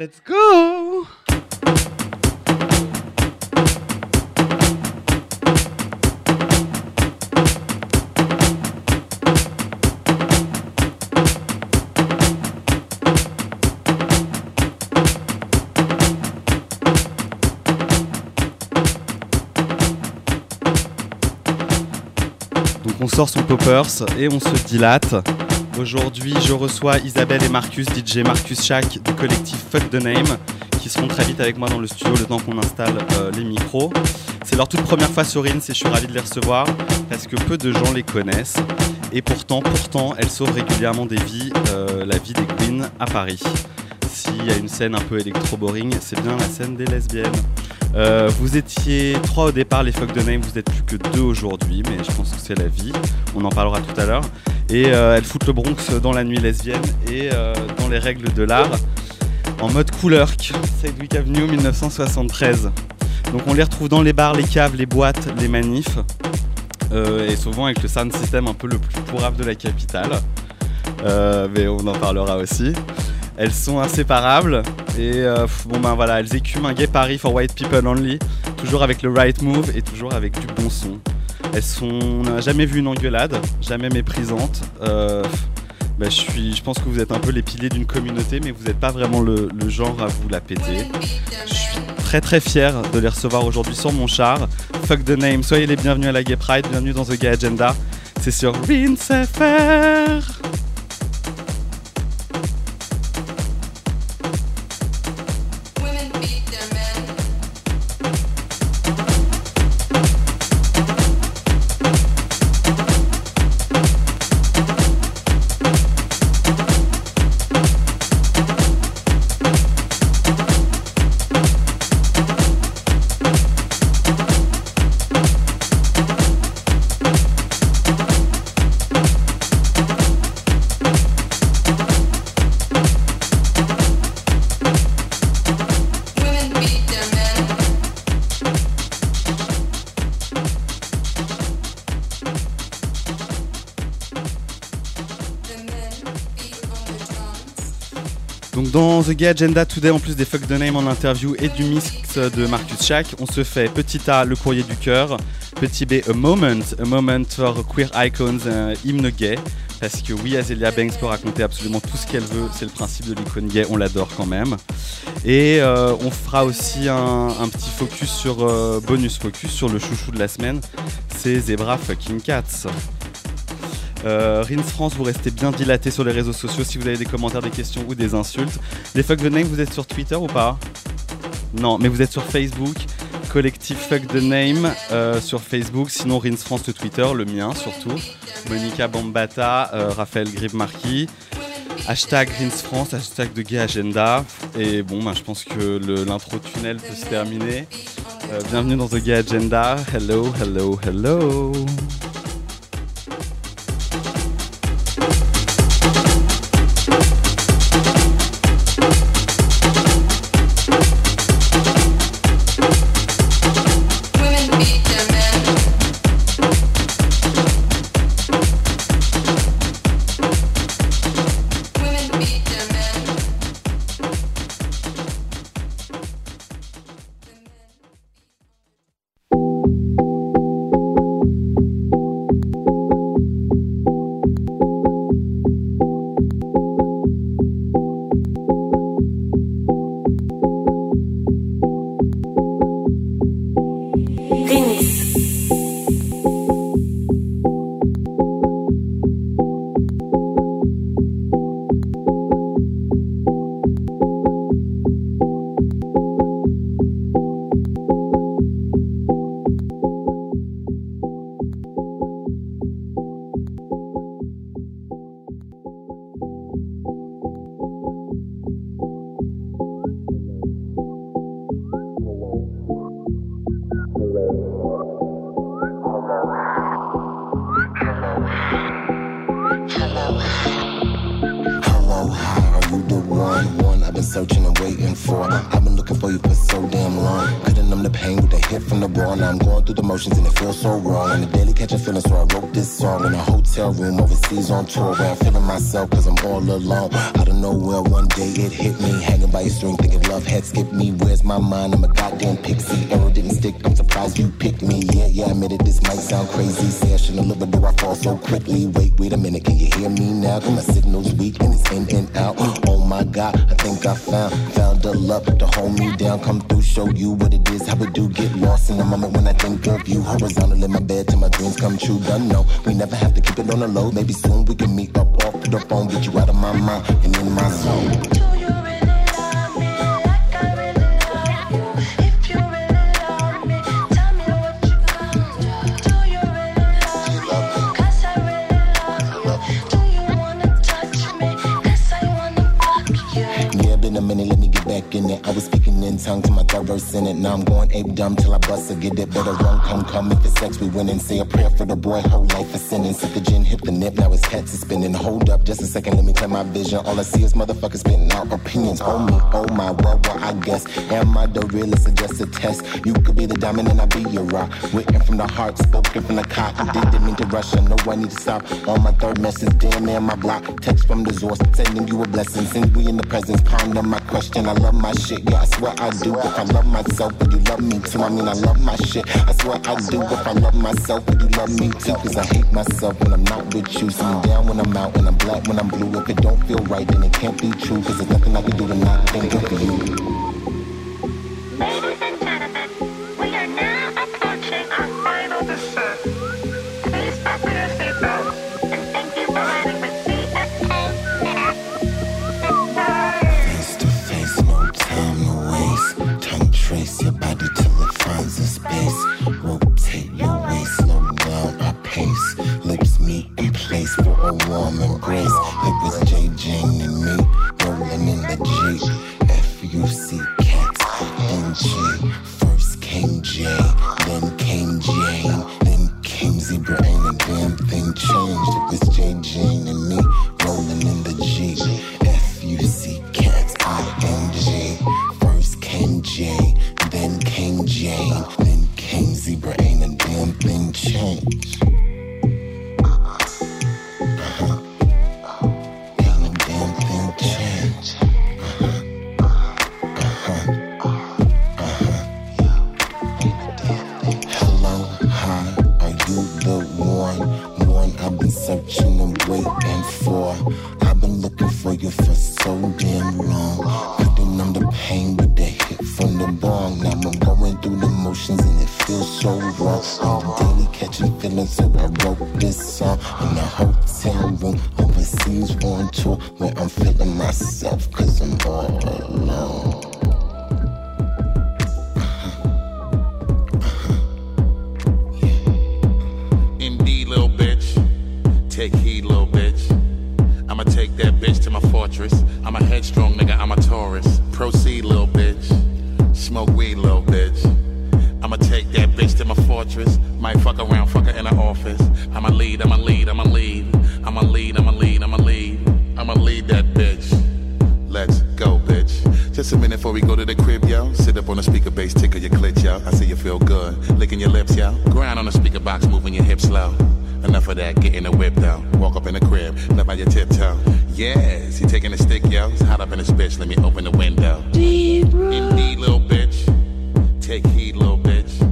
Let's go Donc on sort son poppers et on se dilate. Aujourd'hui, je reçois Isabelle et Marcus, DJ Marcus Shack du collectif Fuck the Name, qui seront très vite avec moi dans le studio le temps qu'on installe euh, les micros. C'est leur toute première fois sur Rins et je suis ravi de les recevoir parce que peu de gens les connaissent. Et pourtant, pourtant, elles sauvent régulièrement des vies, euh, la vie des queens à Paris. S'il y a une scène un peu électro-boring, c'est bien la scène des lesbiennes. Euh, vous étiez trois au départ, les Fuck the Name, vous êtes plus que deux aujourd'hui, mais je pense que c'est la vie. On en parlera tout à l'heure. Et euh, elles foutent le Bronx dans la nuit lesbienne et euh, dans les règles de l'art en mode couleur. Sedgwick Avenue 1973. Donc on les retrouve dans les bars, les caves, les boîtes, les manifs. euh, et souvent avec le sound system un peu le plus pourrave de la capitale. Mais on en parlera aussi. Elles sont inséparables et bon ben voilà, elles écument un gay Paris for white people only, toujours avec le right move et toujours avec du bon son. Elles sont, on n'a jamais vu une engueulade, jamais méprisante. Euh, bah, je, suis, je pense que vous êtes un peu les piliers d'une communauté, mais vous n'êtes pas vraiment le, genre à vous la péter. Je suis très très fier de les recevoir aujourd'hui sur mon char. Fuck the name, soyez les bienvenus à la Gay Pride, bienvenue dans The Gay Agenda. C'est sur FR. Agenda Today, en plus des Fuck the Name en interview et du mix de Marcus Shack, on se fait petit A, le courrier du cœur, petit B, a moment, a moment for queer icons, un hymne gay. Parce que oui, Azealia Banks peut raconter absolument tout ce qu'elle veut, c'est le principe de l'icône gay, on l'adore quand même. Et euh, on fera aussi un, un petit focus sur, euh, bonus focus sur le chouchou de la semaine, c'est Zebra Fucking Cats. Euh, France, vous restez bien dilaté sur les réseaux sociaux si vous avez des commentaires, des questions ou des insultes. Les Fuck the Name, vous êtes sur Twitter ou pas? Non, mais vous êtes sur Facebook, collectif Fuck the Name euh, sur Facebook, sinon Rins France le Twitter, le mien surtout. Monica Bambata, euh, Raphaël Grive-Marquis. Hashtag Rins France, hashtag de Gay Agenda. Et bon, bah, je pense que l'intro tunnel peut se terminer. Euh, bienvenue dans The Gay Agenda. Hello, hello, hello. I'm feeling myself cause I'm all alone. I don't know where one day it hit me. Hanging by a string, thinking love had skipped me. Where's my mind? I'm a goddamn pixie. Arrow didn't stick, I'm surprised you picked me. Yeah, yeah, I admit it, this might sound crazy. Say I shouldn't live, but do I fall so quickly? Wait, wait a minute, can you hear me now? Cause my signal's weak and it's in and out. Oh my god, I think I found, found a love to hold me down. Come through, show you what it is, how it do. Get lost in the moment when I think of you. Horizontal in my bed till my dreams come true. Done know, we never have to keep it on the low. Maybe soon my mind and in my zone. Do you really love me like I really love you? If you really love me, tell me what you gonna do. Do you really love me? 'Cause I really love you. Do you wanna touch me? 'Cause I wanna fuck you. Yeah, been a minute, let me get back in it. I was speaking in tongue to my third verse in it. Now I'm going ape dumb till I bust or get it. Better run, come, come. If it's sex, we win and say a prayer for the boy. Whole life a sentence. Sip the gin, hit the nip. Now his cats is spinning. My vision. All I see is motherfuckers spitting out opinions. Oh me, oh my, guess. Am I the realest or just a test? You could be the diamond and I be your rock. Written from the heart, spoken from the cock. Didn't mean to rush, I know I need to stop. On my third message, damn near my block. Text from the source, sending you a blessing. Since we in the presence, ponder my question. I love my shit, yeah, I swear I do. If I love myself, would you love me too? I mean, I love my shit. I swear I do. If I love myself, would you love me too? Cause I hate myself when I'm not with you. Me down when I'm out, and I'm black when I'm blue. If it don't feel right, then it can't be true. Cause there's nothing I can do to not think of you. Searching and waiting for. I've been looking for you for so damn long. Couldn't numb the pain with the hit from the bong. Now I'm going through the motions and it feels so wrong. On the daily catching feelings, so I wrote this song in a hotel room overseas on tour where I'm feeling myself cause I'm all alone. Take heed, little bitch. I'ma take that bitch to my fortress. I'm a headstrong nigga, I'm a Taurus. Proceed, little bitch. Smoke weed, little bitch. I'ma take that bitch to my fortress. Might fuck around, fuck her in the office. I'ma lead, I'ma lead, I'ma lead. I'ma lead, I'ma lead, I'ma lead. I'ma lead that bitch. Let's go, bitch. Just a minute before we go to the crib, yo. Sit up on the speaker bass, tickle your clit, yo. I see you feel good. Licking your lips, yo. Grind on the speaker box, moving your hips slow. Enough of that, get in the whip, though. Walk up in the crib, left by your tiptoe. Yes, he taking a stick, yo. It's hot up in this bitch, let me open the window. Indeed, little bitch. Take heed, little bitch.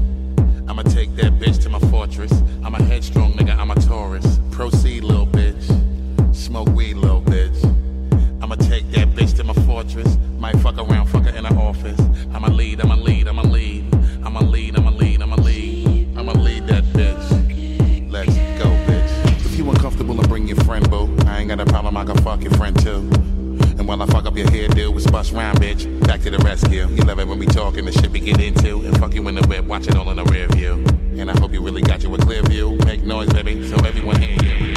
I'ma take that bitch to my fortress. I'm a headstrong nigga, I'm a Taurus. Proceed, little bitch. Smoke weed, little bitch. I'ma take that bitch to my fortress. Might fuck around, fuck her in the office. I'ma lead, I'ma lead. Fuck your friend too. And while I fuck up your hairdo, it's bust round, bitch. Back to the rescue. You love it when we talking the shit we get into. And fuck you in the whip, watch it all in the rear view. And I hope you really got you a clear view. Make noise, baby, so everyone hear you.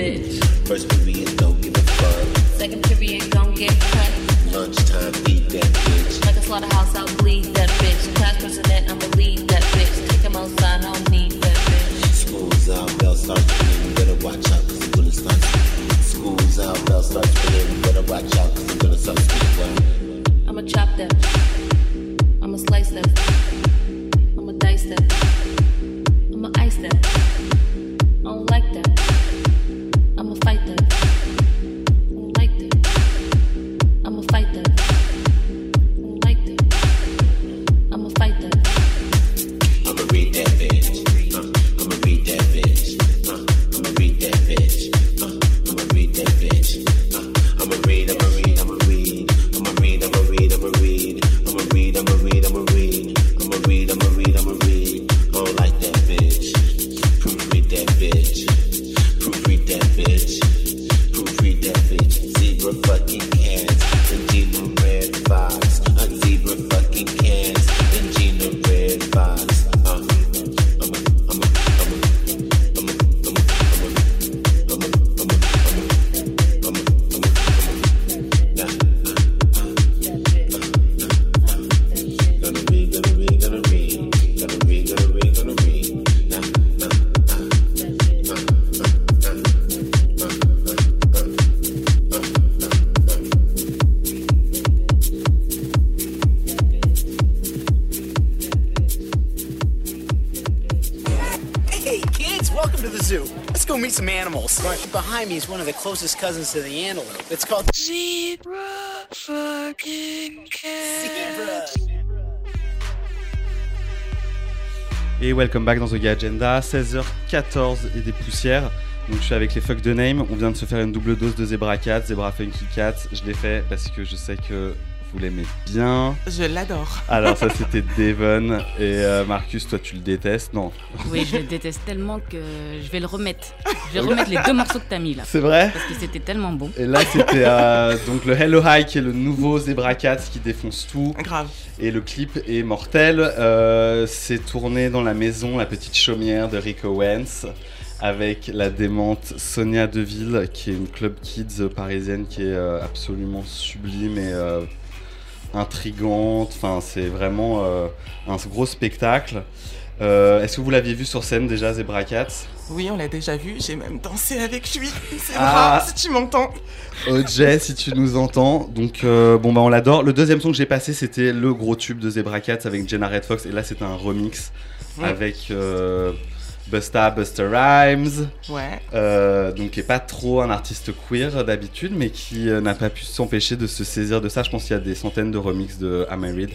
Bitch. First period, don't give a fuck. Second period, gon' get cut. Lunchtime, eat that bitch. Like a slaughterhouse, I'll Right behind me is one of the closest cousins to the antelope. It's called zebra fucking cat. Zebra. Et welcome back dans The Gay Agenda, 16h14 et des poussières. Donc je suis avec les fuck de name, on vient de se faire une double dose de Zebra Cat, Zebra Funky Cat. Je l'ai fait parce que je sais que vous l'aimez bien. Je l'adore. Alors ça c'était Devon et euh, Marcus, toi tu le détestes? Non, Oui, je le déteste tellement que je vais le remettre. Je vais remettre les deux morceaux que t'as mis là. c'est vrai Parce que c'était tellement bon. Et là c'était euh, donc le Hello High qui est le nouveau Zebra Cat qui défonce tout. Grave. Et le clip est mortel. Euh, c'est tourné dans la maison, la petite chaumière de Rick Owens, avec la démente Sonia Deville, qui est une club kids parisienne qui est euh, absolument sublime et euh, intrigante. Enfin, c'est vraiment euh, un gros spectacle. Euh, Est-ce que vous l'aviez vu sur scène déjà, Zebra Cat Oui, on l'a déjà vu. J'ai même dansé avec lui. C'est Ah. rare si tu m'entends. OJ, si tu nous entends. Donc, euh, bon, bah, on l'adore. Le deuxième son que j'ai passé, c'était le gros tube de Zebra Cats avec Jenna Red Fox. Et là, c'était un remix avec euh, Busta, Busta Rhymes. Ouais. euh, donc, qui est pas trop un artiste queer d'habitude, mais qui euh, n'a pas pu s'empêcher de se saisir de ça. Je pense qu'il y a des centaines de remixes de Am I Read.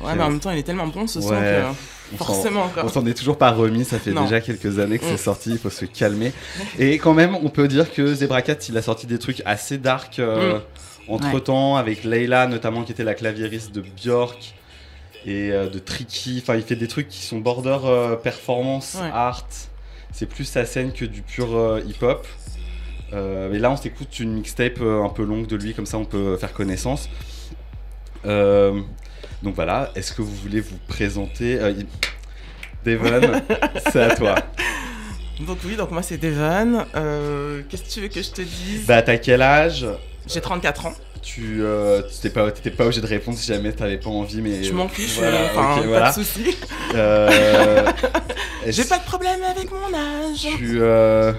Ouais, mais en même temps, il est tellement bon ce son Ouais. que. On s'en- Forcément. On s'en est toujours pas remis, ça fait Non. déjà quelques années que Mm. c'est sorti, il faut se calmer. Et quand même, on peut dire que Zebra Cat, il a sorti des trucs assez dark euh, Mm. entre temps, avec Leila notamment, qui était la claviériste de Björk et euh, de Tricky. Enfin, il fait des trucs qui sont border euh, performance, Ouais. art. C'est plus sa scène que du pur euh, hip-hop. Mais là, on s'écoute une mixtape euh, un peu longue de lui, comme ça on peut faire connaissance. Euh, donc voilà, est-ce que vous voulez vous présenter Euh, Devon, c'est à toi. Donc, oui, donc moi, c'est Devon. Euh, Qu'est-ce que tu veux que je te dise? Bah, t'as quel âge? J'ai 34 ans. Tu euh, t'étais pas, pas obligé de répondre si jamais t'avais pas envie, mais. Je m'en fiche, Voilà, euh, enfin, pas voilà. de soucis. Euh, J'ai pas de problème avec mon âge. Tu, euh,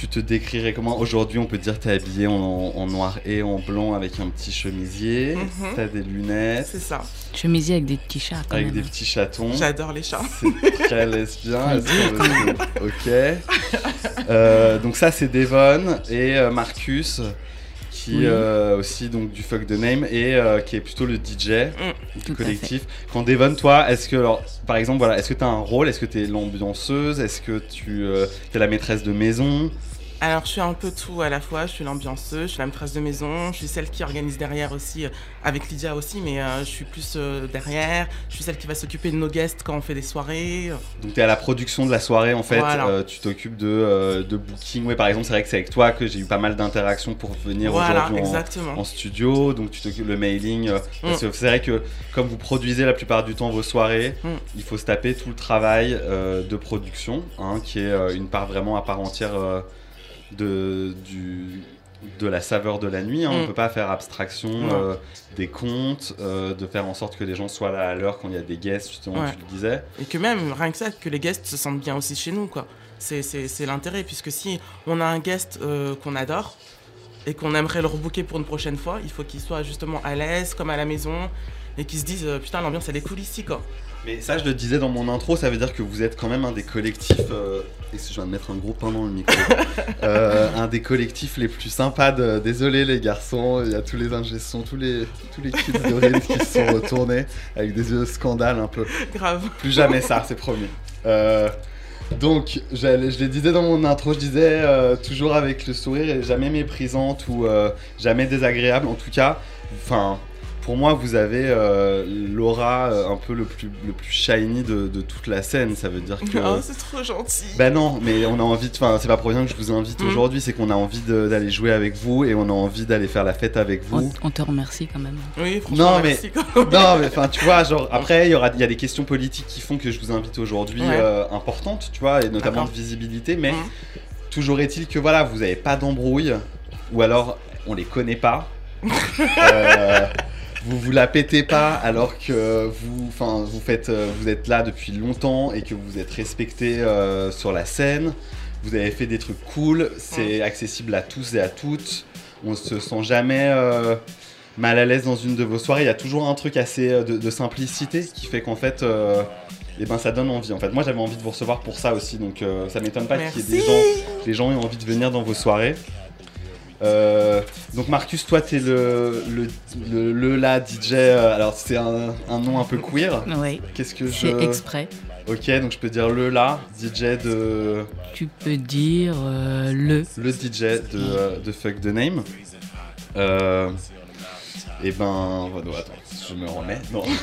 tu te décrirais comment Aujourd'hui, on peut dire que t'es habillé en, en noir et en blanc avec un petit chemisier. Mhm. T'as des lunettes C'est ça. Chemisier avec des petits chats quand avec même. des petits chatons. J'adore les chats. C'est très lesbien. ok. Euh, donc ça c'est Devon et euh, Marcus qui Oui. euh, aussi donc du fuck the name et euh, qui est plutôt le DJ Mm. du collectif. Quand Devon, toi, est-ce que alors par exemple voilà, est-ce que tu as un rôle? Est-ce que tu es l'ambianceuse? Est-ce que tu es la maîtresse de maison? Alors, je suis un peu tout à la fois. Je suis l'ambianceuse, je suis la maîtresse de maison, je suis celle qui organise derrière aussi, euh, avec Lydia aussi, mais euh, je suis plus euh, derrière. Je suis celle qui va s'occuper de nos guests quand on fait des soirées. Donc tu es à la production de la soirée en fait, Voilà. Tu t'occupes de, de booking. Ouais, par exemple, c'est vrai que c'est avec toi que j'ai eu pas mal d'interactions pour venir Voilà, aujourd'hui en, studio, donc tu t'occupes le mailing. Mm. que c'est vrai que comme vous produisez la plupart du temps vos soirées, Mm. il faut se taper tout le travail de production, hein, qui est une part vraiment à part entière de, du, de la saveur de la nuit. hein. On Mm. peut pas faire abstraction euh, des comptes, euh, de faire en sorte que les gens soient là à l'heure quand il y a des guests, justement, Ouais. tu le disais. Et que même, rien que ça, que les guests se sentent bien aussi chez nous, quoi. C'est, l'intérêt, puisque si on a un guest euh, qu'on adore et qu'on aimerait le rebooker pour une prochaine fois, il faut qu'il soit justement à l'aise, comme à la maison, et qu'il se dise, euh, putain, l'ambiance, elle est cool ici, quoi. Mais ça, je le disais dans mon intro, ça veut dire que vous êtes quand même un des collectifs. euh, et je viens de mettre un gros pain dans le micro. Euh, un des collectifs les plus sympas. De, désolé les garçons, il y a tous les ingessons, tous les, tous les kids de qui se sont retournés avec des yeux de scandale un peu. Grave. Plus jamais ça, c'est promis. Euh, donc, je les disais dans mon intro, je disais euh, toujours avec le sourire et jamais méprisante ou jamais désagréable. En tout cas, enfin, pour moi, vous avez euh, l'aura euh, un peu le plus, le plus shiny de, de toute la scène. Ça veut dire que. Oh, c'est trop gentil. Ben non, mais on a envie de. Enfin, c'est pas pour rien que je vous invite Mm. aujourd'hui, c'est qu'on a envie de- d'aller jouer avec vous et on a envie d'aller faire la fête avec vous. On, on te remercie quand même. Oui, franchement, Non, mais-. Non, mais enfin, tu vois, genre, après, il y, aura, il y a des questions politiques qui font que je vous invite aujourd'hui Ouais. euh, importantes, tu vois, et notamment D'accord. de visibilité, mais Mhm. toujours est-il que, voilà, vous n'avez pas d'embrouille, ou alors on les connaît pas. Euh, vous vous la pétez pas alors que vous, enfin, vous faites, euh, vous êtes là depuis longtemps et que vous êtes respecté euh, sur la scène. Vous avez fait des trucs cool, c'est accessible à tous et à toutes. On se sent jamais euh, mal à l'aise dans une de vos soirées. Il y a toujours un truc assez de, de simplicité qui fait qu'en fait, euh, eh ben, ça donne envie. En fait, moi j'avais envie de vous recevoir pour ça aussi, donc euh, ça m'étonne pas qu'il y ait des gens, les gens aient envie de venir dans vos soirées. Euh, donc Marcus, toi t'es le, le, le, le la DJ, euh, alors c'est un, un nom un peu queer. Oui, Qu'est-ce que je... c'est exprès. Ok, donc je peux dire le la, DJ de... Tu peux dire euh, le. le DJ de, de Fuck the Name. Euh, et ben, voilà, attends, je me remets. Non.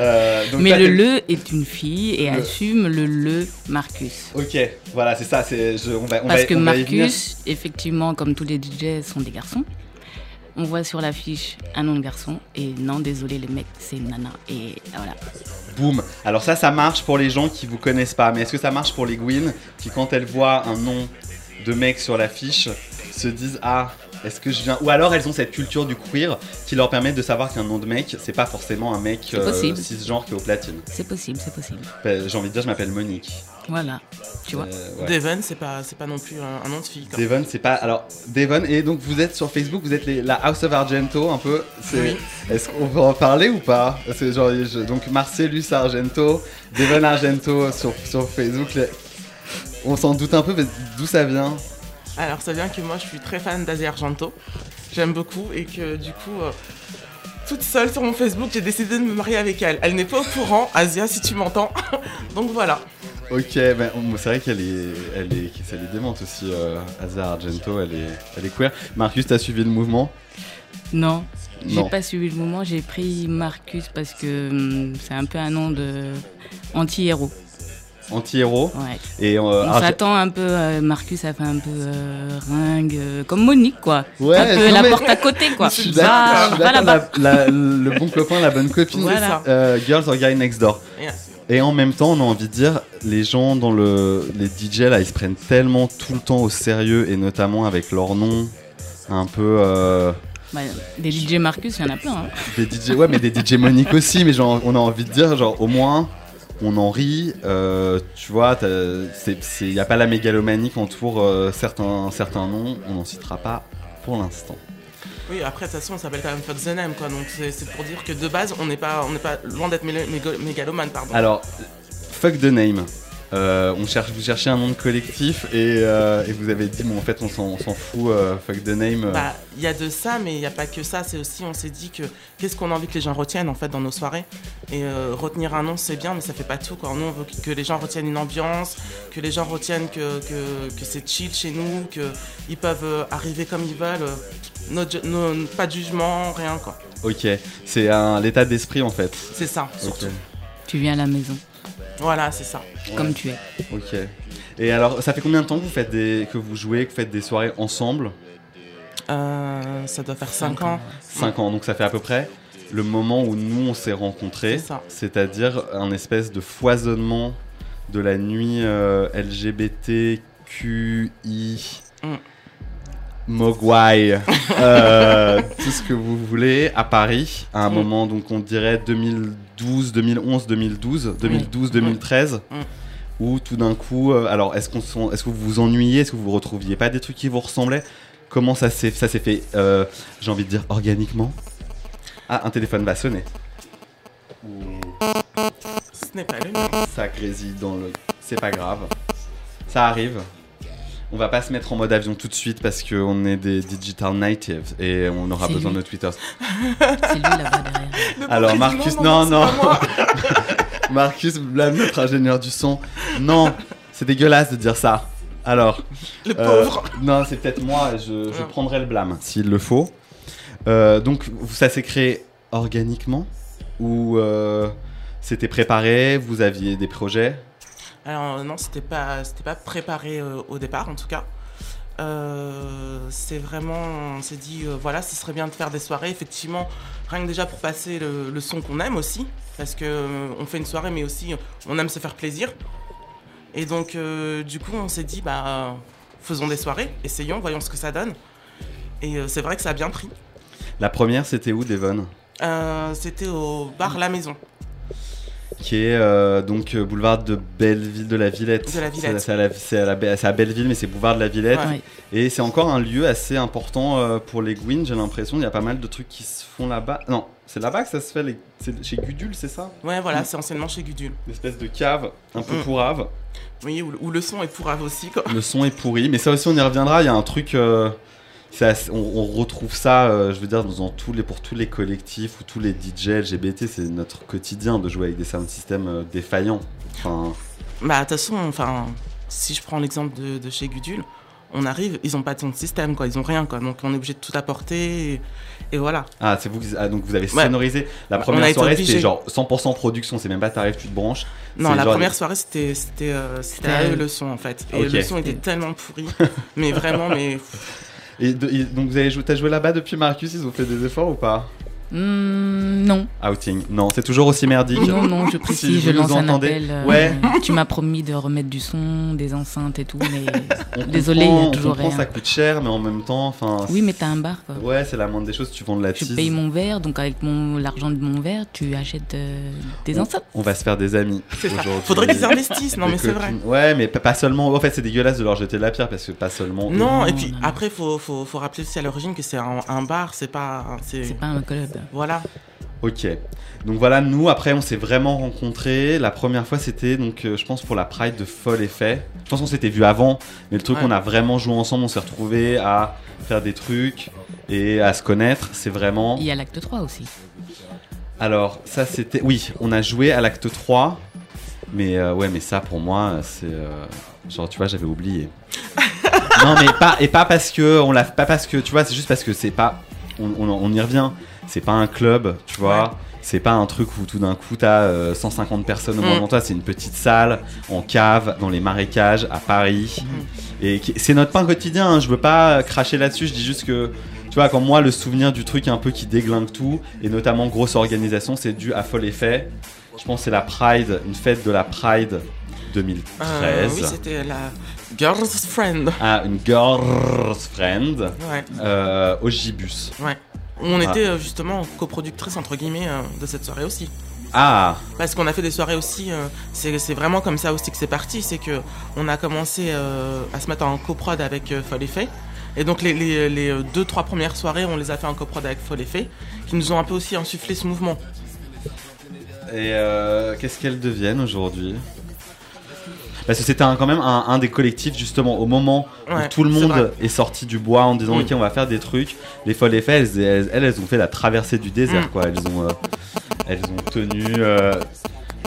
Euh, donc Mais le le est une fille et Le. assume le le Marcus. Ok, voilà, c'est ça. C'est, je- on va, on Parce va- que on va y venir. Marcus, effectivement, comme tous les DJ, sont des garçons. On voit sur l'affiche un nom de garçon. Et non, désolé les mecs, c'est une nana. Et voilà. Boum. Alors ça, ça marche pour les gens qui vous connaissent pas. Mais est-ce que ça marche pour les Gwyn qui, quand elles voient un nom de mec sur l'affiche, se disent ah. Est-ce que je viens Ou alors elles ont cette culture du queer qui leur permet de savoir qu'un nom de mec, c'est pas forcément un mec possible. cisgenre qui est au platine. C'est possible, c'est possible. Ben, J'ai envie de dire, je m'appelle Monique. Voilà. Tu vois Euh, ouais. Devon, c'est pas, c'est pas non plus un, un nom de fille, quoi. Devon, c'est pas. Alors, Devon, et donc vous êtes sur Facebook, vous êtes les- la House of Argento, un peu. Oui. Est-ce qu'on peut en parler ou pas? C'est genre, je- donc Marcellus Argento, Devon Argento sur, sur Facebook. les- On s'en doute un peu, mais d'où ça vient? Alors, ça vient que moi, je suis très fan d'Asia Argento. J'aime beaucoup et que du coup, euh, toute seule sur mon Facebook, j'ai décidé de me marier avec elle. Elle n'est pas au courant, Asia, si tu m'entends. Donc voilà. Ok, ben, on- c'est vrai qu'elle est, elle est, elle est démente aussi, euh, Asa Argento, elle est, elle est queer. Marcus, t'as suivi le mouvement? Non, j'ai pas suivi le mouvement. J'ai pris Marcus parce que hum, c'est un peu un nom de anti-héros. Anti-héros Ouais. Et euh, On Arge- s'attend un peu. euh, Marcus, ça fait un peu euh, ringue, euh, comme Monique, quoi. Ouais, un peu non, la mais- porte à côté, quoi. Je suis je la- la- le bon copain, la bonne copine. Voilà. Euh, Girls or Guy Next Door. Et en même temps, on a envie de dire, les gens dans le. Les DJ là, ils se prennent tellement tout le temps au sérieux, et notamment avec leur nom, un peu. euh, Bah, des DJ Marcus, il y en a plein. hein. des DJ, ouais, mais des DJ Monique aussi, mais genre, on a envie de dire, genre, au moins, on en rit, euh, tu vois, il n'y a pas la mégalomanie qu'entoure euh, certains, certains noms, on n'en citera pas pour l'instant. Oui, après, de toute façon, on s'appelle quand même Fuck the Name, quoi. Donc c'est pour dire que de base, on n'est pas, on pas loin d'être mégalomane, pardon. Alors, fuck the name. Euh, on cherche, vous cherchez un nom de collectif et, euh, et vous avez dit, bon, en fait, on s'en on s'en fout, euh, fuck the name. euh. Bah, il y a de ça, mais il n'y a pas que ça. C'est aussi, on s'est dit que qu'est-ce qu'on a envie que les gens retiennent en fait dans nos soirées? Et euh, retenir un nom, c'est bien, mais ça fait pas tout. Quoi. Nous, on veut que les gens retiennent une ambiance, que les gens retiennent que, que, que c'est chill chez nous, qu'ils peuvent arriver comme ils veulent. no ju- no- pas de jugement, rien quoi. Ok, c'est un l'état d'esprit en fait. C'est ça, surtout. Tu viens à la maison, Voilà, c'est ça. Comme tu es. ok. Et alors, ça fait combien de temps que vous faites des, que vous jouez, que vous faites des soirées ensemble Euh, ça doit faire 5 ans. 5 ans, donc ça fait à peu près le moment où nous on s'est rencontrés, C'est ça. c'est-à-dire un espèce de foisonnement de la nuit euh, LGBTQI, Mm. Mogwai, euh, tout ce que vous voulez à Paris, à un Mm. moment donc on dirait 2012, 2011, 2012, 2012, 2013. Mm. Où tout d'un coup, euh, alors est-ce qu'on est-ce que vous vous ennuyez, est-ce que vous retrouviez pas des trucs qui vous ressemblaient? Comment ça s'est ça s'est fait euh, J'ai envie de dire organiquement? Ah, un téléphone va sonner. Ce n'est pas le mien. Ça grésille dans le. C'est pas grave. Ça arrive. On va pas se mettre en mode avion tout de suite parce qu'on est des digital natives et on aura besoin lui. de Twitter. C'est lui là-bas derrière. Le Alors Marcus, non, non. Marcus blâme notre ingénieur du son. Non, c'est dégueulasse de dire ça. Alors, Le euh, pauvre. non, c'est peut-être moi, je, prendrai le blâme s'il le faut. Euh, donc, ça s'est créé organiquement ou euh, c'était préparé Vous aviez des projets? Alors euh, non, c'était pas, c'était pas préparé euh, au départ en tout cas. Euh, c'est vraiment, on s'est dit euh, voilà, ce serait bien de faire des soirées. Effectivement, rien que déjà pour passer le, le son qu'on aime aussi, parce que on fait une soirée, mais aussi on aime se faire plaisir. Et donc du coup, on s'est dit bah faisons des soirées, essayons, voyons ce que ça donne. Et c'est vrai que ça a bien pris. La première, c'était où, Devon? C'était au bar La Maison. Qui est euh, donc euh, boulevard de Belleville de la Villette. C'est à, Belleville, mais c'est boulevard de la Villette. Ouais. Et c'est encore un lieu assez important euh, pour les Gwyn, j'ai l'impression. Il y a pas mal de trucs qui se font là-bas. Non, c'est là-bas que ça se fait. les- C'est chez Gudule, c'est ça? Ouais, voilà, Mm. c'est anciennement chez Gudule. Une espèce de cave, un peu Mm. pourrave. Oui, où, où le son est pourrave aussi quoi. Le son est pourri, mais ça aussi on y reviendra. Il y a un truc, ça- on, on retrouve ça, euh, je veux dire, dans tous les, pour tous les collectifs ou tous les DJ LGBT, c'est notre quotidien de jouer avec des sound systems euh, défaillants. Enfin, Bah, de toute façon, enfin, si je prends l'exemple de, de chez Gudule, on arrive, ils ont pas de son système, quoi, ils ont rien, quoi. Donc on est obligé de tout apporter, et, et voilà. ah, c'est vous, qui- ah, donc vous avez Ouais. sonorisé. La première soirée, c'était genre 100% production, c'est même pas tarif, tu te branches. Non, la genre- première soirée, c'était euh, à eux le son, en fait. Et Ok. le son était tellement pourri, mais vraiment, mais Et, donc vous avez joué, t'as joué là-bas depuis Marcus, ils ont fait des efforts ou pas? Hmm, non, Outing. Non, c'est toujours aussi merdique. non, non, je précise, je lance un appel. euh, Ouais. Tu m'as promis de remettre du son, des enceintes et tout, mais On Désolé, il y a toujours rien. Ça coûte cher, mais en même temps, enfin. oui, mais t'as un bar quoi. Ouais, c'est la moindre des choses. Tu vends de la Tu tease. payes mon verre, donc avec mon l'argent de mon verre, tu achètes euh, des enceintes. On va se faire des amis. c'est ça. aujourd'hui. Faudrait qu'ils investissent, non, mais c'est vrai. Ouais, mais pas- seulement. En fait, c'est dégueulasse de leur jeter de la pierre parce que pas seulement. Non, Non, et puis non, non. après, faut, faut, faut rappeler aussi à l'origine que c'est un, un bar, c'est pas. C'est C'est pas un club. Voilà. Ok. Donc voilà, nous après, on s'est vraiment rencontrés. La première fois, c'était donc, euh, je pense, pour la Pride de Folle Effet. Je pense qu'on s'était vu avant, mais le truc, Ouais. on a vraiment joué ensemble. On s'est retrouvés à faire des trucs et à se connaître. C'est vraiment. Il y a l'acte 3 aussi. Alors, ça c'était. Oui, on a joué à l'acte 3. Mais euh, ouais, mais ça pour moi, c'est. euh, Genre, tu vois, j'avais oublié. non, mais pas. Et pas parce que. On l'a pas parce que. Tu vois, c'est juste parce que c'est pas. On, on- on y revient. C'est pas un club, tu vois. Ouais. C'est pas un truc où tout d'un coup t'as euh, 150 personnes au Mm. devant toi. C'est une petite salle en cave dans les marécages à Paris. Et qui- c'est notre pain quotidien. hein. Je veux pas cracher là-dessus. Je dis juste que. Tu vois, comme moi, le souvenir du truc un peu qui déglingue tout, et notamment grosse organisation, c'est dû à Fol Effet. Je pense que c'est la Pride, une fête de la Pride 2013. Euh, oui, c'était la Girl's Friend. ah, une girl's friend Ouais, euh, au Gibus. ouais. On Ah. était euh, justement coproductrice entre guillemets euh, de cette soirée aussi. Ah, Parce qu'on a fait des soirées aussi, euh, c'est vraiment comme ça aussi que c'est parti, c'est que on a commencé euh, à se mettre en coprod avec euh, Folle Effet. Et donc les, les, les deux, trois premières soirées, on les a fait en coprod avec Folle Effet, qui nous ont un peu aussi insufflé ce mouvement. et euh, qu'est-ce qu'elles deviennent aujourd'hui? Parce que c'était quand même un, un des collectifs, justement, au moment Ouais, où tout le monde est sorti du bois en disant Mm. Ok, on va faire des trucs. Les folles effets, elles, elles, elles, elles ont fait la traversée du désert, Mm. quoi. Elles ont, euh, elles ont tenu. euh,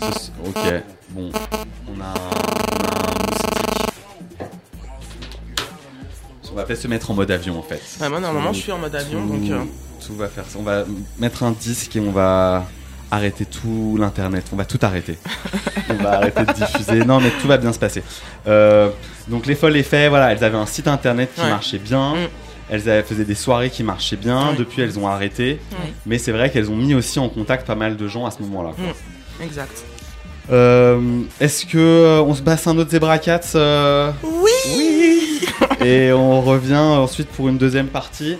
ce- ok, bon, on a, on a un moustique. On va peut-être se mettre en mode avion en fait. Ouais, moi normalement je suis en mode avion, Tout- donc euh, tout va faire ça. On va mettre un disque et on va arrêter tout l'internet. On va tout arrêter. on va arrêter de diffuser. Non, mais tout va bien se passer. Euh, donc les folles effets, voilà, elles avaient un site internet qui Ouais. marchait bien. Mm. Elles avaient- faisaient des soirées qui marchaient bien. Depuis, elles ont arrêté. Mais c'est vrai qu'elles ont mis aussi en contact pas mal de gens à ce moment-là. Mm. exact. Euh, Est-ce que euh, on se basse un autre Zebra Cats euh, Oui et on revient ensuite pour une deuxième partie.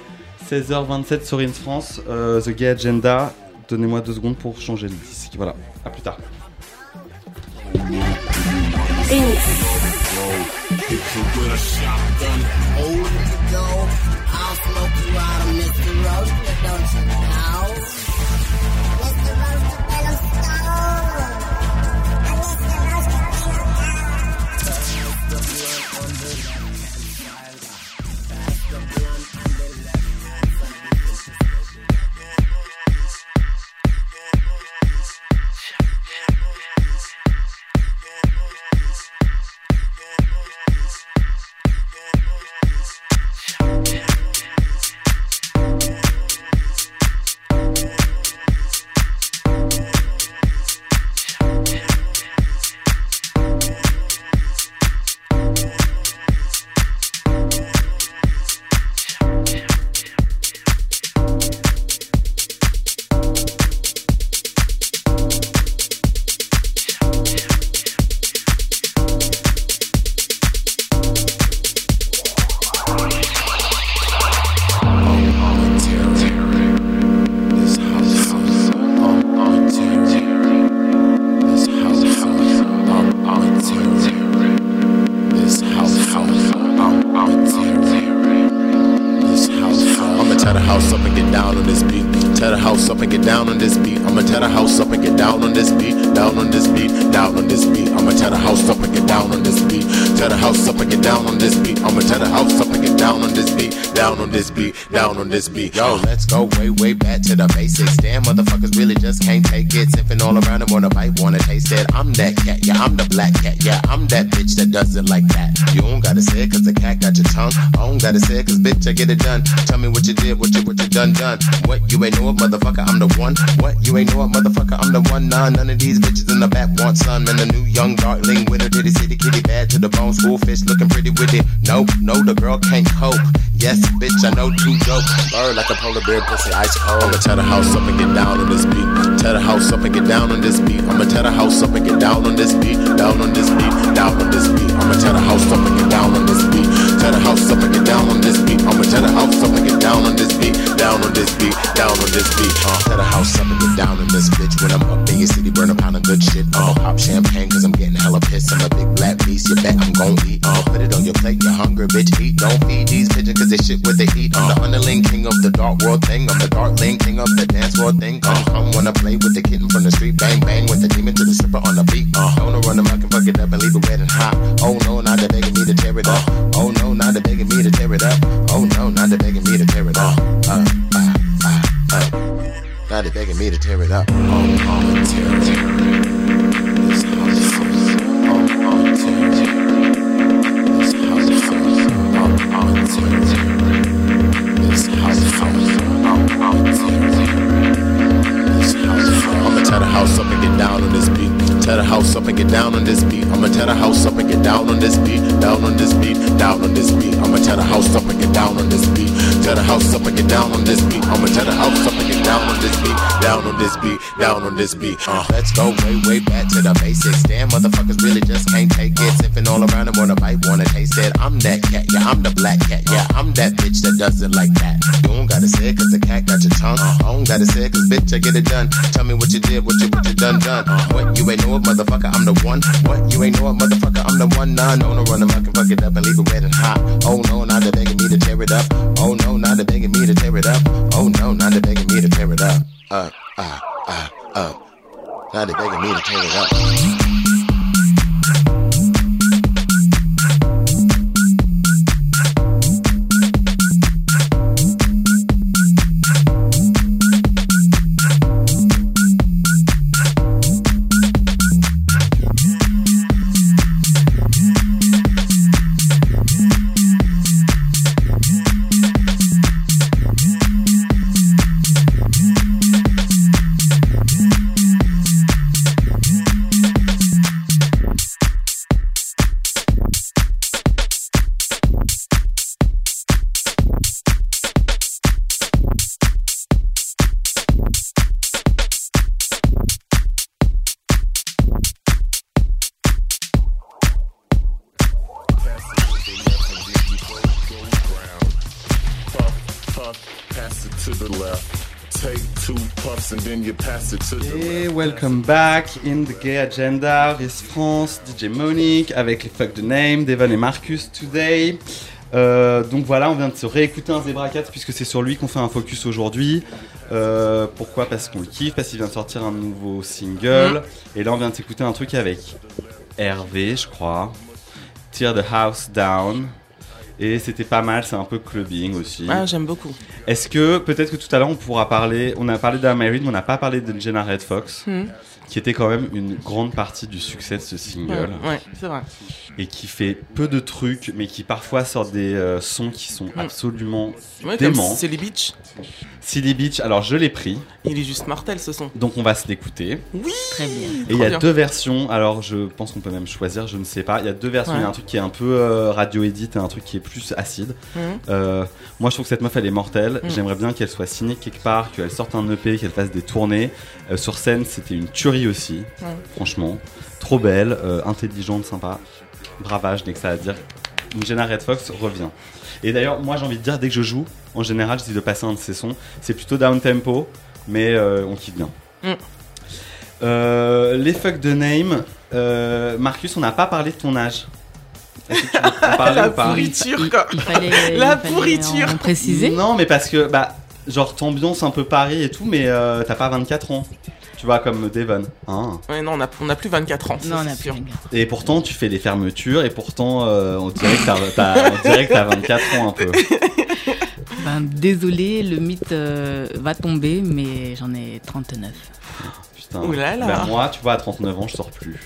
16h27 sur In France, euh, The Gay Agenda. Donnez-moi deux secondes pour changer le disque. Voilà, à plus tard. This beat. Yo, let's go way, way back to the basics. Damn, motherfuckers really just can't take it. Sipping all around and wanna bite, wanna taste it. I'm that cat, yeah, I'm the black cat, yeah, I'm that bitch that does it like that. You don't gotta say it cause the cat got your tongue. I don't gotta say it cause I get it done. Tell me what you did, what you, what you done, done. What you ain't know it, motherfucker, I'm the one. What you ain't know it, motherfucker, I'm the one. Nah, none of these bitches in the back want some. And the new young darling winner, did city kitty bad to the bone. School fish looking pretty with it. Nope, no, the girl can't cope. Yes, bitch, I know too dope. Bird like a polar bear, pussy ice cold. I'ma tear the house up and get down on this beat. Tear the house up and get down on this beat. I'ma tear the house up and get down on this beat. Down on this beat, down on this beat. I'ma tear the house up and get down on this beat. The house up and get down on this beat. I'ma tear the house up and get down on this beat. Down on this beat, down on this beat. Uh, the house up and get down on this bitch. When I'm up in your city, burn a pound of good shit. Pop champagne cause I'm getting hella pissed. I'm a big black beast, you bet I'm gon' eat. Uh, put it on your plate, you're hungry, bitch, eat. Don't feed these pigeons cause they shit what they eat. I'm the underling king of the dark world thing. I'm the dark link king of the dance floor thing. Come, come, wanna play with the kitten from the street. Bang, bang with the demon to the stripper on the beat. Uh, don't run them, I can fuck it up and leave it wet and hot. Oh no, now they're begging me to tear it up. Oh no, now they're begging me to tear it up. Oh no, now they're begging me to They're begging me to tear it up. I'ma tear the house up and get down on this beat down on this beat, I'ma tear the house up and get down on this beat. Down on this beat, down on this beat. I'ma tear the house up and get down on this beat. Tear the house up and get down on this beat. I'ma tear the house up and get down on this beat, down on this beat, down on this beat. Uh, let's go way, way back to the basics. Damn, motherfuckers really just can't take it. Sipping all around and wanna bite, wanna taste it. I'm that cat, yeah, I'm the black cat, yeah, I'm that bitch that does it like that. You don't gotta say it cause the cat got your tongue. I don't gotta say it cause bitch, I get it done. Tell me what you did, what you, what you done, done. What you ain't know it, motherfucker, I'm the one. What you ain't know it, motherfucker, I'm the one. Nah, no, no, run them, I can fuck it up and leave it red and hot. Oh no, now they're begging me to tear it up. Oh no, now they're begging me to tear it up. Oh no, now they're begging me to tear it up. Uh, uh, uh, uh. Now they're begging me to tear it up. Et welcome back in the Gay Agenda, Riz France, DJ Monique, avec les Fuck the Name, Devon et Marcus today. Euh, donc voilà, on vient de se réécouter un Zebra 4 puisque c'est sur lui qu'on fait un focus aujourd'hui. Euh, pourquoi? Parce qu'on le kiffe, parce qu'il vient de sortir un nouveau single. Et là, on vient de s'écouter un truc avec Hervé, je crois. Tear the House Down. Et c'était pas mal, c'est un peu clubbing aussi. Ah, j'aime beaucoup. Est-ce que peut-être que tout à l'heure on pourra parler, on a parlé d'Amaryd, mais on n'a pas parlé de Jenna Red Fox, Mhm. Qui était quand même une grande partie du succès de ce single Ouais, ouais, c'est vrai. et qui fait peu de trucs, mais qui parfois sort des euh, sons qui sont Mm. absolument Ouais, déments. Silly Beach. Silly Beach, alors je l'ai pris, Il est juste mortel ce son. donc on va se l'écouter. Oui Très bien. Et il y a bien. deux versions, alors je pense qu'on peut même choisir, je ne sais pas. Il y a deux versions, il y a un truc qui est un peu euh, radio edit et un truc qui est plus acide. Mhm. Euh, moi je trouve que cette meuf elle est mortelle, Mm. j'aimerais bien qu'elle soit signée quelque part, qu'elle sorte un EP, qu'elle fasse des tournées. Euh, sur scène c'était une tuerie aussi, Ouais. franchement. Trop belle, euh, intelligente, sympa. Bravage, dès que ça à dire. Jenna Red Fox revient. Et d'ailleurs, moi j'ai envie de dire, dès que je joue, en général, j'essaie de passer un de ses sons. C'est plutôt down tempo, mais euh, on kiffe bien. Mm. Euh, les fuck de name. Euh, Marcus, on n'a pas parlé de ton âge. Est-ce que tu veux en parler La ou pas? pourriture, quoi. Il fallait, La il pourriture. en préciser. Non, mais parce que, bah, genre, t'ambiance un peu Paris et tout, mais euh, t'as pas 24 ans. Tu vois, comme Devon. Hein. Ouais, non, on a, on a plus 24 ans. Non, on a plus. Et pourtant, tu fais des fermetures, et pourtant, euh, on, dirait que t'as, t'as- on dirait que t'as 24 ans un peu. Ben, désolé, le mythe euh, va tomber, mais j'en ai 39. Putain. Ouh là là. Bah, moi, tu vois, à 39 ans, je sors plus.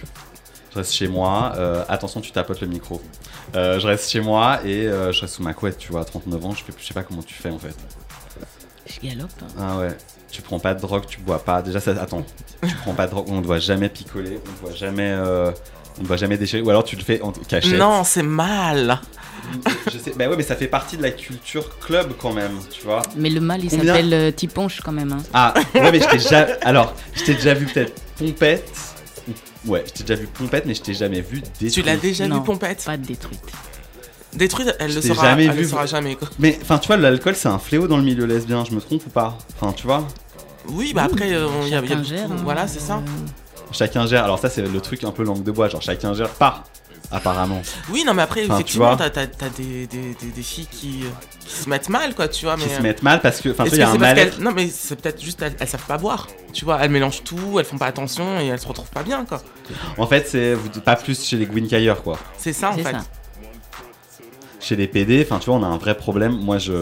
Je reste chez moi. euh, attention, tu tapotes le micro. Euh, je reste chez moi et euh, je reste sous ma couette, tu vois. À 39 ans, je, fais, je sais pas comment tu fais en fait. Je galope. Ah ouais. Tu prends pas de drogue, tu bois pas. Déjà, ça. Attends. Tu prends pas de drogue, on ne doit jamais picoler, on ne doit jamais. euh, on ne doit jamais déchirer. Ou alors tu le fais en cachette. Non, c'est mal. Je sais. Bah ouais, mais ça fait partie de la culture club quand même, tu vois. Mais le mal, il Combien s'appelle euh, Tiponche quand même. hein. Ah, ouais, mais je t'ai déjà. Alors, je t'ai déjà vu peut-être pompette. Ouais, je t'ai déjà vu pompette, mais je t'ai jamais vu détruite. Tu l'as déjà Non. vu, Pompette? Pas détruite. Détruite, elle le sera, jamais elle vu. le sera jamais, quoi. Mais enfin, tu vois, l'alcool c'est un fléau dans le milieu lesbien, je me trompe ou pas? Enfin, tu vois, Oui, bah après, euh, il y a, y a gère, hein. Voilà, c'est ça. Euh, chacun gère. Alors, ça, c'est le truc un peu langue de bois, genre chacun gère pas, apparemment. Oui, non, mais après, Enfin, effectivement, vois. t'as t'as- t'as des, des, des, des filles qui, euh, qui se mettent mal, quoi, tu vois. Qui mais, se mettent mal parce que, enfin, il y a un mal Non, mais c'est peut-être juste elles, elles savent pas boire. Tu vois, elles mélangent tout, elles font pas attention et elles se retrouvent pas bien, quoi. En fait, c'est pas plus chez les Gwyn qu'ailleurs, quoi. C'est ça, en fait. ça. Chez les PD, enfin, tu vois, on a un vrai problème. Moi, je.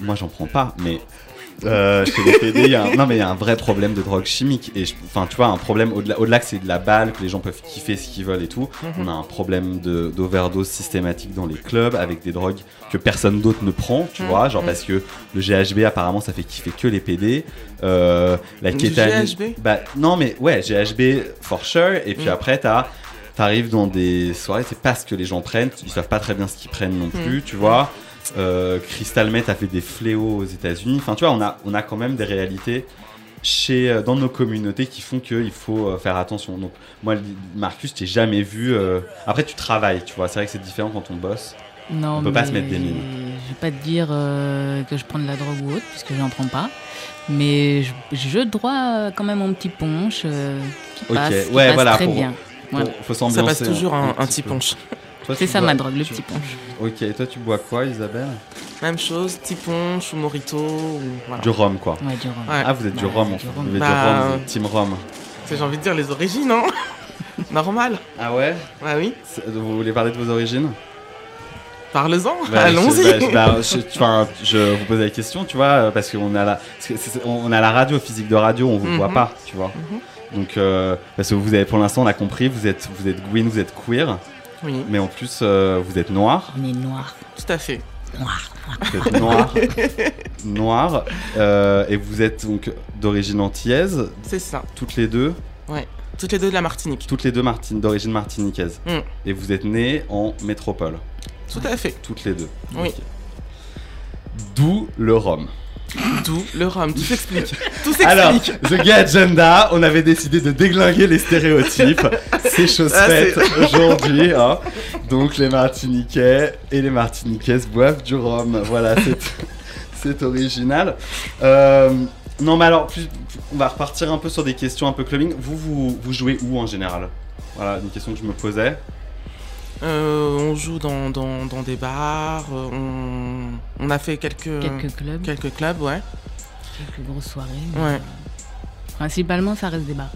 Moi, j'en prends pas, mais. euh, chez les PD, il y a un... non mais il y a un vrai problème de drogue chimique et enfin tu vois un problème au-delà au-delà que c'est de la balle que les gens peuvent kiffer ce qu'ils veulent et tout Mhm. on a un problème d'overdose systématique dans les clubs avec des drogues que personne d'autre ne prend tu Mhm. vois genre Mhm. parce que le GHB apparemment ça fait kiffer que les PD euh, la kétamine GHB? bah non mais ouais GHB for sure et puis après t'as t'arrives dans des soirées, c'est pas ce que les gens prennent, ils savent pas très bien ce qu'ils prennent non Mm. plus, tu vois. Euh, Crystal Met a fait des fléaux aux États-Unis. Enfin, tu vois, on a, on a quand même des réalités chez, euh, dans nos communautés qui font qu'il faut euh, faire attention. Donc, moi, Marcus, t'ai jamais vu. euh, Après, tu travailles, tu vois. C'est vrai que c'est différent quand on bosse. Non, On peut pas se mettre des mines. Je vais pas te dire euh, que je prends de la drogue ou autre, puisque j'en prends pas. Mais je, je droit quand même un petit punch euh, qui Ok, passe, qui ouais, passe voilà, très pour- bien. Voilà. Faut, faut Ça passe toujours un, un petit punch. C'est ça bois- ma drogue, le tu- petit punch. Ok, et toi, tu bois quoi, Isabelle? Même chose, petit punch ou morito. Ou, voilà. Du rhum, quoi. Ouais, du rhum. Ouais. Ah, vous êtes du Bah, rhum, du en fait. rhum. Vous Bah, du rhum, vous êtes team rhum. C'est, J'ai envie de dire les origines, hein Normal. Ah ouais? Ah oui, Vous voulez parler de vos origines? Parle-en, Bah, allons-y. je, bah, je- bah, je- enfin, je vous pose la question, tu vois, euh, parce qu'on a la, on a la radio, physique de radio, on vous Mhm. voit pas, tu vois. Donc, euh, parce que vous avez, pour l'instant, on a compris, vous êtes, vous êtes Gwyn, vous êtes queer, Oui, mais en plus, euh, vous êtes noir, On est noir. tout à fait. Noir. vous êtes noir, noir, euh, et vous êtes donc d'origine antillaise, C'est ça. toutes les deux, Toutes les deux de la Martinique. toutes les deux Martin- d'origine martiniquaise, Mm. et vous êtes nés en métropole, Tout à fait. toutes les deux. Oui. D'où le rhum. D'où le rhum. Tout s'explique. Tout Alors, s'explique. The Gay Agenda, on avait décidé de déglinguer les stéréotypes. C'est chose Ah, faite aujourd'hui. hein. Donc, les Martiniquais et les Martiniquaises boivent du rhum. Voilà, c'est, c'est original. Euh, non, mais alors, plus- on va repartir un peu sur des questions un peu clubbing. Vous, vous, vous jouez où en général? Voilà, une question que je me posais. Euh, on joue dans, dans, dans des bars. euh, on, on a fait quelques, Quelques clubs, quelques clubs, ouais. quelques grosses soirées. Ouais. euh, Principalement, ça reste des bars.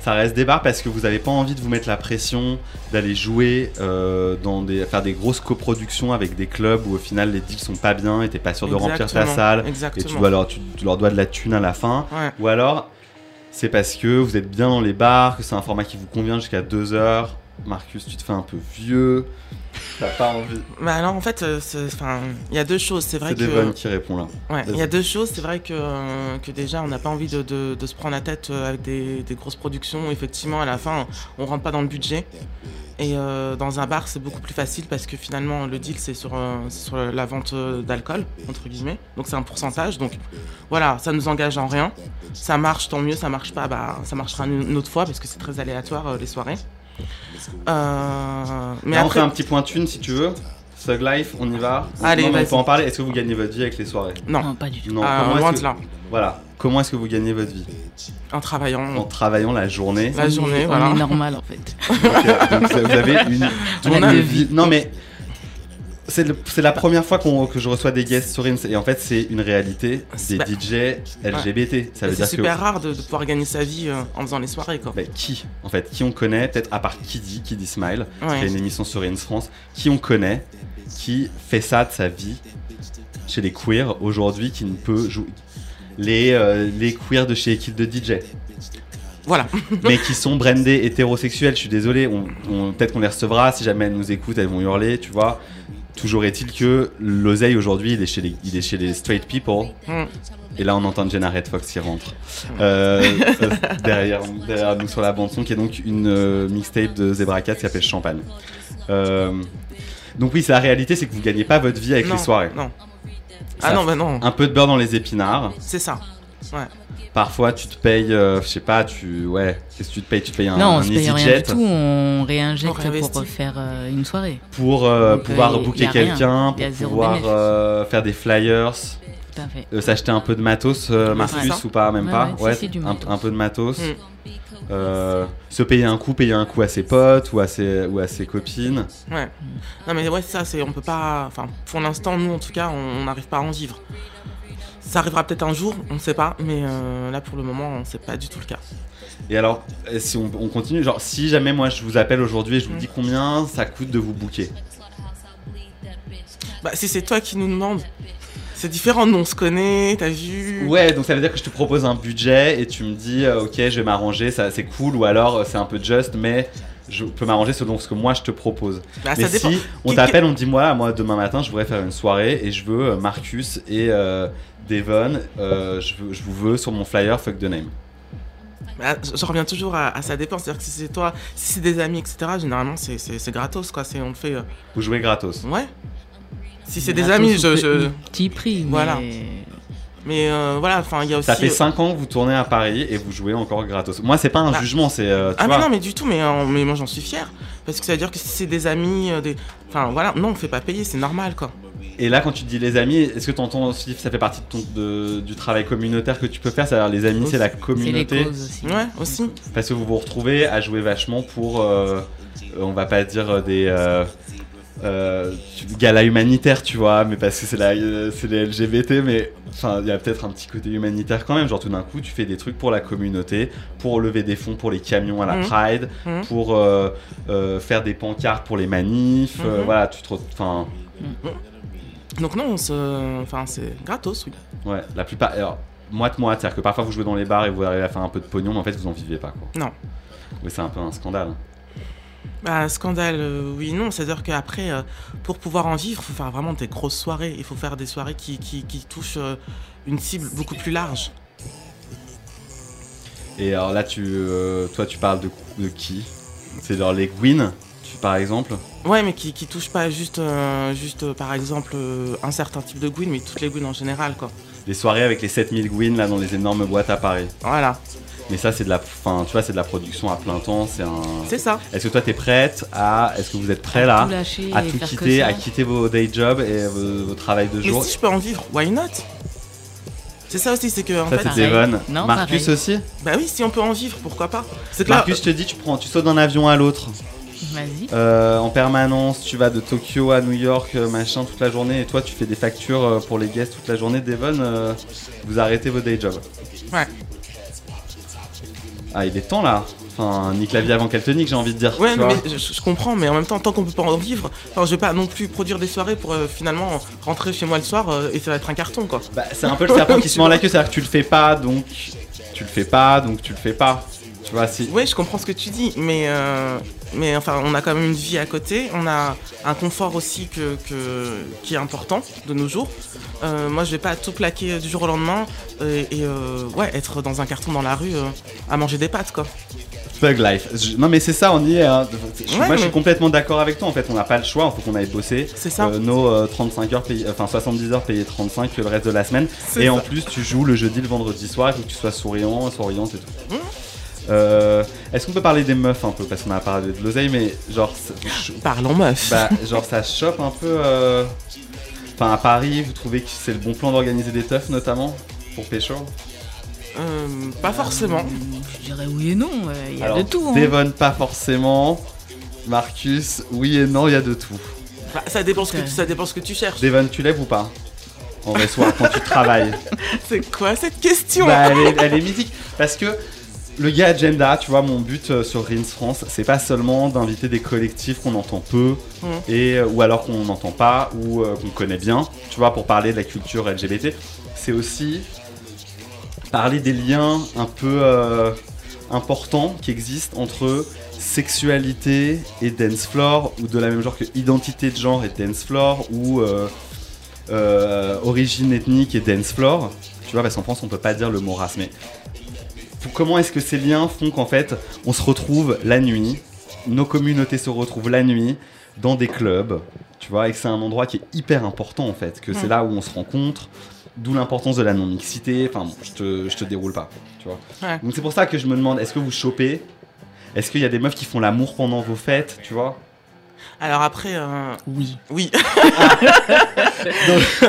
Ça reste des bars parce que vous n'avez pas envie de vous mettre la pression d'aller jouer euh, dans des faire des grosses coproductions avec des clubs où au final les deals sont pas bien et t'es pas sûr de remplir ta Exactement, salle et Exactement. tu dois leur tu, tu leur dois de la thune à la fin Ouais. ou alors c'est parce que vous êtes bien dans les bars que c'est un format qui vous convient jusqu'à 2 heures Marcus tu te fais un peu vieux t'as pas envie Bah alors en fait, euh, c'est- il y a deux choses. C'est vrai c'est que Devon qui répond là Ouais, il y a deux choses. C'est vrai que, euh, que déjà, on n'a pas envie de, de- de se prendre la tête euh, avec des, des grosses productions. Effectivement, à la fin, on rentre pas dans le budget. Et euh, dans un bar, c'est beaucoup plus facile parce que finalement, le deal, c'est sur, euh, c'est sur la vente d'alcool, entre guillemets. Donc, c'est un pourcentage. Donc, voilà, ça nous engage en rien. Ça marche, tant mieux. Ça marche pas, bah, ça marchera une, une autre fois parce que c'est très aléatoire, euh, les soirées. Euh, mais Là, on après, fait un petit point de thune si tu veux Thug Life on y va Allez, Non, mais on vas-y. peut en parler est-ce que vous gagnez votre vie avec les soirées? Non, Non, pas du tout. non comment loin de là. voilà comment est-ce que vous gagnez votre vie? En travaillant. en travaillant la journée La On journée, on voilà. est normal en fait. Donc vous avez une On a double deux vie. Non mais c'est la première fois que je reçois des guests sur Ins et en fait c'est une réalité des Bah, DJ LGBT. Ça veut C'est super que rare de, de pouvoir gagner sa vie euh, en faisant les soirées, quoi. bah, qui en fait qui on connaît peut-être à part Kiddy Kiddy Smile qui a une émission sur Ins France qui on connaît qui fait ça de sa vie chez les queers aujourd'hui qui ne peut jouer les euh, les queers de chez Equipe de DJ Voilà. mais qui sont brandés hétérosexuels. Je suis désolé, on, on- peut-être qu'on les recevra. Si jamais elles nous écoutent, elles vont hurler, tu vois. Toujours est-il que l'oseille aujourd'hui, il, est chez les- il est chez les straight people. Mm. Et là, on entend Jenna Red Fox qui rentre Euh, euh, derrière, derrière nous sur la bande son, qui est donc une euh, mixtape de Zebra Cat qui s'appelle Champagne. Euh, donc oui, c'est la réalité, c'est que vous gagnez pas votre vie avec non, les soirées. Non. Ça Ah non, bah non. Un peu de beurre dans les épinards. C'est ça. Ouais. Parfois, tu te payes, euh, je sais pas, tu, ouais, qu'est-ce que tu te payes? Tu te payes un, non, on un se paye rien du tout. On réinjecte On pour refaire euh, une soirée. pour euh, Donc, pouvoir euh, booker quelqu'un, pour pouvoir euh, faire des flyers, euh, s'acheter un peu de matos, euh, Marcus, ou pas, même Ouais, pas ouais, si, si, du un, peu de matos. Mm. Euh, se payer un coup, payer un coup à ses potes ou à ses, ou à ses copines. Ouais. Non, mais ouais, ça, c'est. On peut pas. Enfin, pour l'instant, nous, en tout cas, on n'arrive pas à en vivre. Ça arrivera peut-être un jour, on ne sait pas, mais euh, là, pour le moment, c'est pas du tout le cas. Et alors, euh, si on, on continue, genre, si jamais moi je vous appelle aujourd'hui et je vous Mm. dis combien ça coûte de vous booker? Bah, si c'est toi qui nous demandes, c'est différent. Nous, on se connaît, t'as vu? Ouais, donc ça veut dire que je te propose un budget et tu me dis, euh, ok, je vais m'arranger, ça c'est cool, ou alors euh, c'est un peu juste, mais je peux m'arranger selon ce que moi je te propose. Bah, Mais ça dépend. si on t'appelle, on te dit moi, moi demain matin, je voudrais faire une soirée et je veux euh, Marcus et euh, Devon, euh, je, veux- je vous veux sur mon flyer Fuck the Name. Bah, je je reviens toujours à, à ça dépend. C'est-à-dire que si c'est toi, si c'est des amis, etc., généralement, c'est- c'est c'est gratos, quoi. C'est- On le fait. euh, Vous jouez gratos. Ouais. Si c'est des amis, je. Petit prix, Voilà. Mais euh, voilà, enfin, il y a aussi. Ça fait euh, 5 ans que vous tournez à Paris et vous jouez encore gratos. Moi, c'est pas un Bah. jugement, c'est. euh, Ah vois, mais non mais du tout mais, euh, mais moi j'en suis fier parce que ça veut dire que si c'est des amis euh, des enfin voilà non on fait pas payer c'est normal quoi Et là, quand tu dis les amis, est-ce que tu entends aussi que ça fait partie de ton, de- du travail communautaire que tu peux faire? C'est-à-dire, les amis, c'est la communauté? ouais aussi Parce que vous vous retrouvez à jouer vachement pour, euh, euh, on va pas dire euh, des euh, tu- galas humanitaires, tu vois, mais parce que c'est la, euh, c'est les LGBT, mais enfin, il y a peut-être un petit côté humanitaire quand même. Genre, tout d'un coup, tu fais des trucs pour la communauté, pour lever des fonds pour les camions à la Mhm. Pride, Mhm. pour euh, euh, faire des pancartes pour les manifs. euh, Mhm. voilà, tu te, enfin, donc non on se enfin c'est gratos oui ouais, la plupart. Alors, moite-moite, c'est-à-dire que parfois vous jouez dans les bars et vous arrivez à faire un peu de pognon, mais en fait, vous en vivez pas, quoi. non Oui, c'est un peu un scandale. Bah scandale euh, oui non c'est à dire qu'après euh, pour pouvoir en vivre faut faire vraiment des grosses soirées. Il faut faire des soirées qui qui, qui touchent euh, une cible beaucoup plus large. Et alors là, tu, toi, tu parles de, de qui? C'est genre les Gwyn, tu, par exemple? Ouais mais qui qui touchent pas juste juste par exemple un certain type de Gwyn mais toutes les Gwyn en général quoi. Les soirées avec les 7000 Gwyn là dans les énormes boîtes à Paris. voilà Mais ça, c'est de la, fin, tu vois, c'est de la production à plein temps. C'est un. c'est ça Est-ce que toi, t'es prête à, est-ce que vous êtes prêt là tout lâcher à tout quitter, à quitter vos day jobs et vos, vos travails de mais jour? si je peux en vivre why not? C'est ça aussi c'est que en Ça, fait c'est Marcus pareil. aussi? Bah oui, si on peut en vivre, pourquoi pas C'est que là, Marcus, je te dis, tu prends, tu sautes d'un avion à l'autre. Vas-y. Euh, en permanence, tu vas de Tokyo à New York, euh, machin, toute la journée, et toi tu fais des factures euh, pour les guests toute la journée. Devon, euh, vous arrêtez vos day jobs. Ouais. Ah, il est temps là. Enfin, nique la vie avant qu'elle te nique, j'ai envie de dire. Ouais, tu mais, vois. mais je, je comprends, mais en même temps, tant qu'on peut pas en vivre, enfin, je vais pas non plus produire des soirées pour euh, finalement rentrer chez moi le soir euh, et ça va être un carton, quoi. Bah, c'est un peu le serpent qui se mord la queue, c'est-à-dire que tu le fais pas, donc tu le fais pas, donc tu le fais pas. Tu vois, si. Ouais, je comprends ce que tu dis, mais, euh, mais enfin, on a quand même une vie à côté, on a un confort aussi que, que- qui est important de nos jours. Euh, moi, je vais pas tout plaquer du jour au lendemain et euh, ouais, être dans un carton dans la rue euh, à manger des pâtes, quoi. Thug life. Je- Non mais c'est ça, on y est. hein. Je- Ouais, moi je suis complètement d'accord avec toi. En fait, on n'a pas le choix. Il faut qu'on aille bosser. C'est ça. Euh, nos euh, 35 heures payées, enfin 70 heures payées 35 le reste de la semaine. Et ça. en plus, tu joues le jeudi, le vendredi soir. Il faut que tu sois souriant, souriante et tout. Mmh. Euh, Est-ce qu'on peut parler des meufs un peu? Parce qu'on a parlé de l'oseille, mais genre, Parlons meuf. bah, genre ça chope un peu. euh, Enfin à Paris, vous trouvez que c'est le bon plan d'organiser des teufs notamment pour pécho? Euh, pas forcément. Je dirais oui et non. euh, Il y a Alors, de tout. hein. Devon pas forcément. Marcus, oui et non, il y a de tout. Bah, ça, dépend ce que, tu- ça dépend ce que tu cherches. Devon, tu lèves ou pas? En vrai soir, quand tu travailles. C'est quoi cette question? Bah, elle, est, elle est mythique. Parce que le gars Agenda, tu vois, mon but euh, sur Rins France, c'est pas seulement d'inviter des collectifs qu'on entend peu, Mhm. et, euh, ou alors qu'on n'entend pas, ou euh, qu'on connaît bien, tu vois, pour parler de la culture LGBT. C'est aussi parler des liens un peu importants qui existent entre sexualité et dance floor, ou de la même genre que identité de genre et dance floor, ou origine ethnique et dance floor. Tu vois, parce qu'en France, on peut pas dire le mot race, mais comment est-ce que ces liens font qu'en fait, on se retrouve la nuit, nos communautés se retrouvent la nuit dans des clubs, tu vois, et que c'est un endroit qui est hyper important en fait, que c'est là où on se rencontre, d'où l'importance de la non-mixité, enfin, bon, je te, je te déroule pas, tu vois. Ouais. Donc c'est pour ça que je me demande, est-ce que vous chopez? Est-ce qu'il y a des meufs qui font l'amour pendant vos fêtes, tu vois? Alors après, euh, Oui. oui.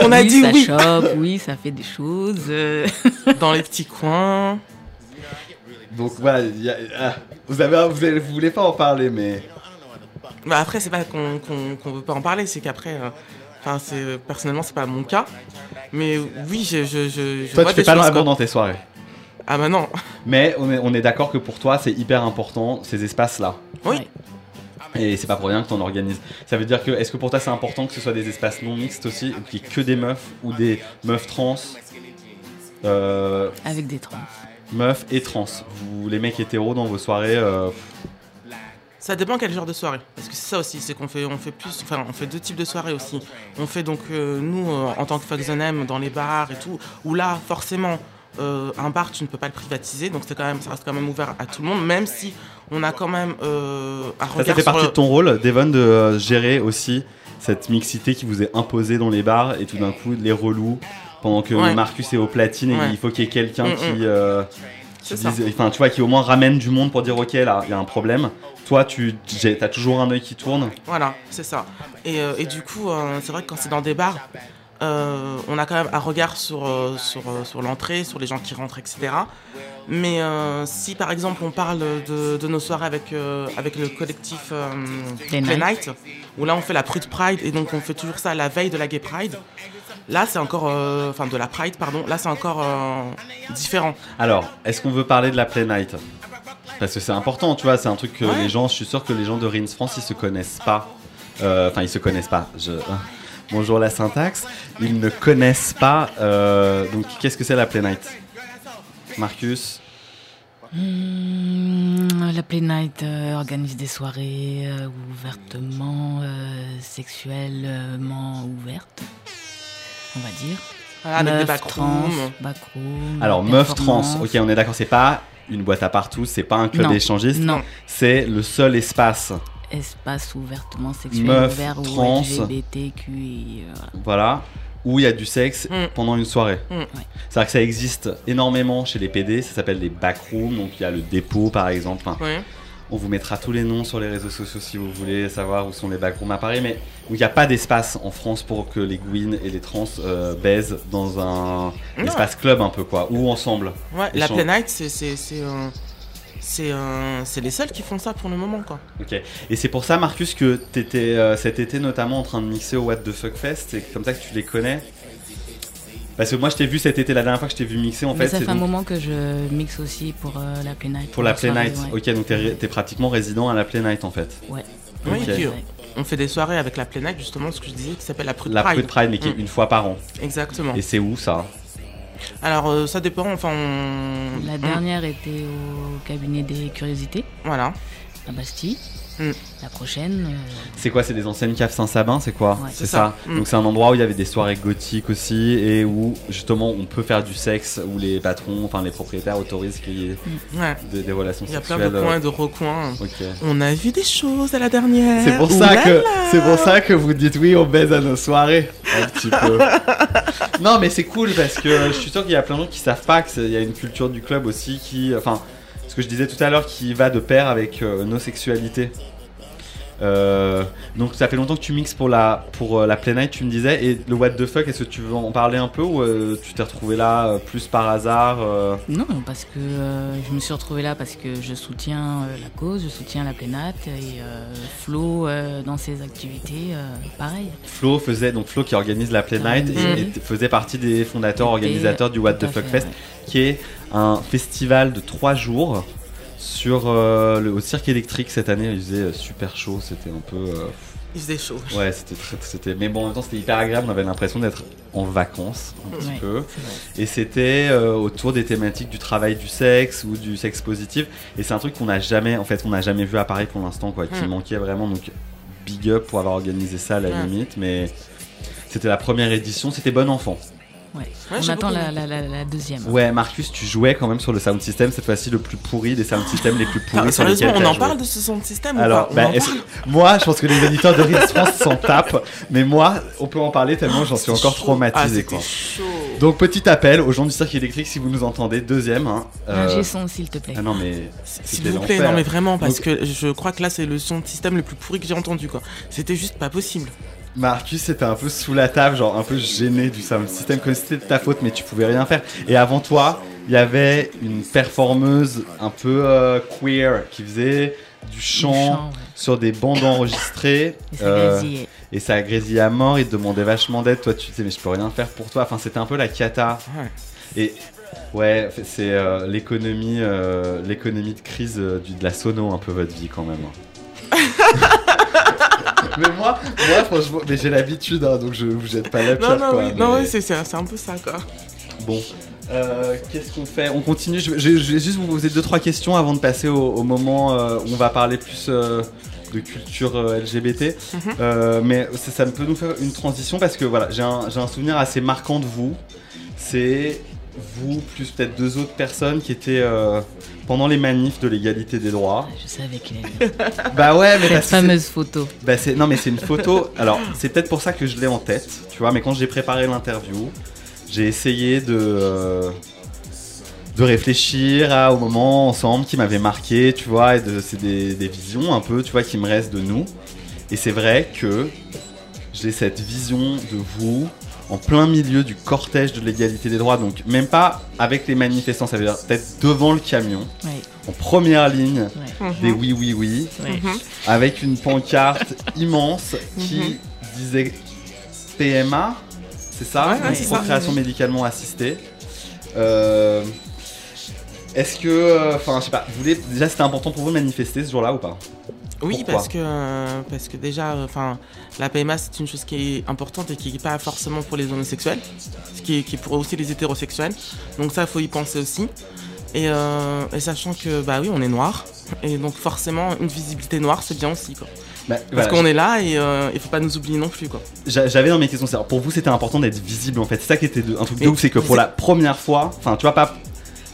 On a oui, dit ça oui. chope, oui, ça fait des choses. euh. Dans les petits coins. Donc voilà, il y a- ah, vous, avez, vous, avez- vous voulez pas en parler, mais... Bah après, c'est pas qu'on qu'on qu'on veut pas en parler, c'est qu'après, euh, enfin, c'est personnellement, c'est pas mon cas. Mais oui, je, je, je, je Toi, vois tu fais pas l'amour dans tes soirées. Ah bah non. Mais on est, on est d'accord que pour toi, c'est hyper important, ces espaces-là. Oui. Et c'est pas pour rien que t'en organises. Ça veut dire que, est-ce que pour toi c'est important que ce soit des espaces non mixtes aussi, et qu'il y ait que des meufs ou des meufs trans euh, Avec des trans. Meufs et trans. Vous, les mecs hétéros dans vos soirées, euh, Ça dépend quel genre de soirée. Parce que c'est ça aussi, c'est qu'on fait, on fait plus, enfin, on fait deux types de soirées aussi. On fait donc, euh, nous, euh, en tant que Fuck the Name, dans les bars et tout, où là, forcément, euh, un bar, tu ne peux pas le privatiser, donc c'est quand même, ça reste quand même ouvert à tout le monde, même si on a quand même euh, un Ça, regard ça fait sur partie le- de ton rôle, Devon, de euh, gérer aussi cette mixité qui vous est imposée dans les bars et tout d'un coup les relous pendant que Ouais. Marcus est au platine et Ouais. il faut qu'il y ait quelqu'un Mm, qui, mm. euh, qui dise- enfin tu vois, qui au moins ramène du monde pour dire ok là il y a un problème. Toi tu as toujours un œil qui tourne. Voilà, c'est ça. Et, euh, et du coup, euh, c'est vrai que quand c'est dans des bars, euh, on a quand même un regard sur, euh, sur, euh, sur l'entrée, sur les gens qui rentrent, etc. Mais euh, si par exemple on parle de, de nos soirées avec, euh, avec le collectif euh, Play Night. Où là on fait la Prude Pride et donc on fait toujours ça la veille de la Gay Pride, là c'est encore. euh, Enfin, de la Pride, pardon, là c'est encore euh, différent. Alors est-ce qu'on veut parler de la Play Night? Parce que c'est important, tu vois, c'est un truc que Ouais. les gens, je suis sûr que les gens de Rins France ils se connaissent pas. Euh, Enfin ils se connaissent pas. Je... Bonjour la syntaxe. Ils ne connaissent pas. euh, donc qu'est-ce que c'est la Play Night? Marcus? Hmm, la Play Night euh, organise des soirées euh, ouvertement euh, sexuellement ouvertes, on va dire. Voilà, avec des trans, backroom, Alors, meuf trans, ok, on est d'accord, c'est pas une boîte à partout, c'est pas un club d'échangistes, Non. c'est le seul espace, Espace ouvertement sexuel Meuf, ouvert trans. ou LGBTQI. euh, voilà. voilà, où il y a du sexe Mm. pendant une soirée. Mm. Ouais. C'est-à-dire que ça existe énormément chez les PD, ça s'appelle des backrooms, donc il y a le dépôt par exemple. Enfin, Ouais. On vous mettra tous les noms sur les réseaux sociaux si vous voulez savoir où sont les backrooms à Paris, mais où il n'y a pas d'espace en France pour que les Gwyn et les trans euh, baisent dans un Non. espace club un peu quoi, ou ensemble. Ouais, la. Play Night, c'est c'est c'est euh, c'est euh, c'est les seuls qui font ça pour le moment quoi. Ok. Et c'est pour ça, Marcus, que tu étais cet été notamment en train de mixer au What the Fuck Fest. C'est comme ça que tu les connais? Parce que moi, je t'ai vu cet été, la dernière fois que je t'ai vu mixer, en Mais fait, ça c'est fait un moment que je mixe aussi pour euh, la Play Night. pour la Play Night. ouais. Ok, donc t'es es pratiquement résident à la Play Night en fait. Ouais. Oui, euh, on fait des soirées avec la Play Night, justement, ce que je disais, qui s'appelle la Prude La Pride. Prude Pride, mais qui est Mm. une fois par an. Exactement. Et c'est où ça? Alors, euh, ça dépend, enfin, on... La on- dernière était au cabinet des curiosités Voilà. à Bastille. Mm. La prochaine, euh, C'est quoi C'est des anciennes caves Saint-Sabin C'est quoi Ouais. C'est ça. ça. Mm. Donc c'est un endroit où il y avait des soirées gothiques aussi et où justement on peut faire du sexe, où les patrons, enfin les propriétaires autorisent qu'il y ait Ouais. des, des relations Il y a plein sexuelles. de coins et de recoins. On a vu des choses à la dernière. C'est pour ça que c'est pour ça que vous dites oui, on baise à nos soirées un petit peu. non, mais c'est cool parce que euh, je suis sûr qu'il y a plein de gens qui savent pas qu'il y a une culture du club aussi qui, enfin, que je disais tout à l'heure, qui va de pair avec euh, nos sexualités. Euh, donc ça fait longtemps que tu mixes pour la pour euh, la Play Night, tu me disais. Et le What the fuck, est-ce que tu veux en parler un peu ou euh, tu t'es retrouvé là euh, plus par hasard non, parce que je me suis retrouvée là parce que je soutiens la cause, je soutiens la Play Night et Flo dans ses activités, pareil. Flo faisait donc Flo qui organise la Play Night et, et t- faisait partie des fondateurs organisateurs du What the Fuck fait, Fest, ouais. qui est un festival de trois jours sur euh, le au cirque électrique cette année. Il faisait euh, super chaud, c'était un peu euh, Il faisait chaud. ouais, c'était très c'était mais bon en même temps c'était hyper agréable. On avait l'impression d'être en vacances un petit Ouais, peu. Et c'était euh, autour des thématiques du travail du sexe ou du sexe positif. Et c'est un truc qu'on n'a jamais, en fait, on n'a jamais vu à Paris pour l'instant, quoi, qui Mm. manquait vraiment. Donc, big up pour avoir organisé ça à la Ouais. limite. Mais c'était la première édition, c'était bon enfant. Ouais. Ouais, On attend la, aimé. la, la, la deuxième. Ouais, Marcus, tu jouais quand même sur le sound system, cette fois-ci le plus pourri des sound systems les plus pourris Ah, sur lesquels on en joué. parle de ce son de système Alors, ou pas bah, moi, je pense que les éditeurs de Ritz France s'en tapent, mais moi, on peut en parler tellement j'en suis encore Chaud. traumatisé, Ah, quoi. chaud. Donc, petit appel aux gens du cirque électrique, si vous nous entendez, deuxième. Hein, Un euh, G-son, s'il te plaît. Ah non, mais S'il vous plaît, non mais vraiment, parce Donc- que je crois que là c'est le son de système le plus pourri que j'ai entendu quoi. C'était juste pas possible. Marcus était un peu sous la table, genre un peu gêné du sound system, comme si c'était de ta faute, mais tu pouvais rien faire. Et avant toi, il y avait une performeuse un peu euh, queer qui faisait du chant, chant, ouais. sur des bandes enregistrées. Et ça euh, grésillait. et ça grésillait à mort, il te demandait vachement d'aide. Toi, tu disais, mais je peux rien faire pour toi. Enfin, c'était un peu la cata. Et ouais, c'est euh, l'économie, euh, l'économie de crise euh, du, de la sono, un peu votre vie quand même. mais moi, moi franchement, mais j'ai l'habitude, hein, donc je vous jette pas la pierre. Non, non, quoi, oui, non, oui, c'est un peu ça quoi. Bon. Euh, Qu'est-ce qu'on fait? On continue. Je, je- je vais juste vous poser deux trois questions avant de passer au, au moment euh, où on va parler plus euh, de culture LGBT. Mhm. Euh, mais ça, peut nous faire une transition parce que voilà, j'ai un, j'ai un souvenir assez marquant de vous. C'est vous, plus peut-être deux autres personnes qui étaient euh, pendant les manifs de l'égalité des droits. Je savais qu'il allait. Bah ouais, mais Cette fameuse photo. Bah c'est non mais c'est une photo. Alors c'est peut-être pour ça que je l'ai en tête, tu vois. Mais quand j'ai préparé l'interview, j'ai essayé de euh, de réfléchir à, au moment ensemble qui m'avait marqué, tu vois. Et de, c'est des, des visions un peu, tu vois, qui me restent de nous. Et c'est vrai que j'ai cette vision de vous en plein milieu du cortège de l'égalité des droits, donc même pas avec les manifestants, ça veut dire peut-être devant le camion, en première ligne, Ouais. des oui oui oui Ouais. avec une pancarte immense qui disait PMA, c'est ça Ouais, ouais, c'est ça. Procréation médicalement assistée. Euh, Est-ce que, euh, enfin, je sais pas, vous voulez, déjà c'était important pour vous de manifester ce jour-là ou pas? Oui, Pourquoi parce que, euh, parce que déjà, enfin, la PMA c'est une chose qui est importante et qui n'est pas forcément pour les homosexuels, ce qui est, qui est pour aussi les hétérosexuels. Donc ça, il faut y penser aussi. Et, euh, et sachant que, bah oui, on est noir, et donc forcément, une visibilité noire, c'est bien aussi, quoi. Bah, Parce voilà, qu'on est là et euh, il faut pas nous oublier non plus, quoi. j'a- J'avais dans mes questions, c'est pour vous c'était important d'être visible en fait. C'est ça qui était de- un truc de ouf, c'est que pour la première fois, enfin tu vois pas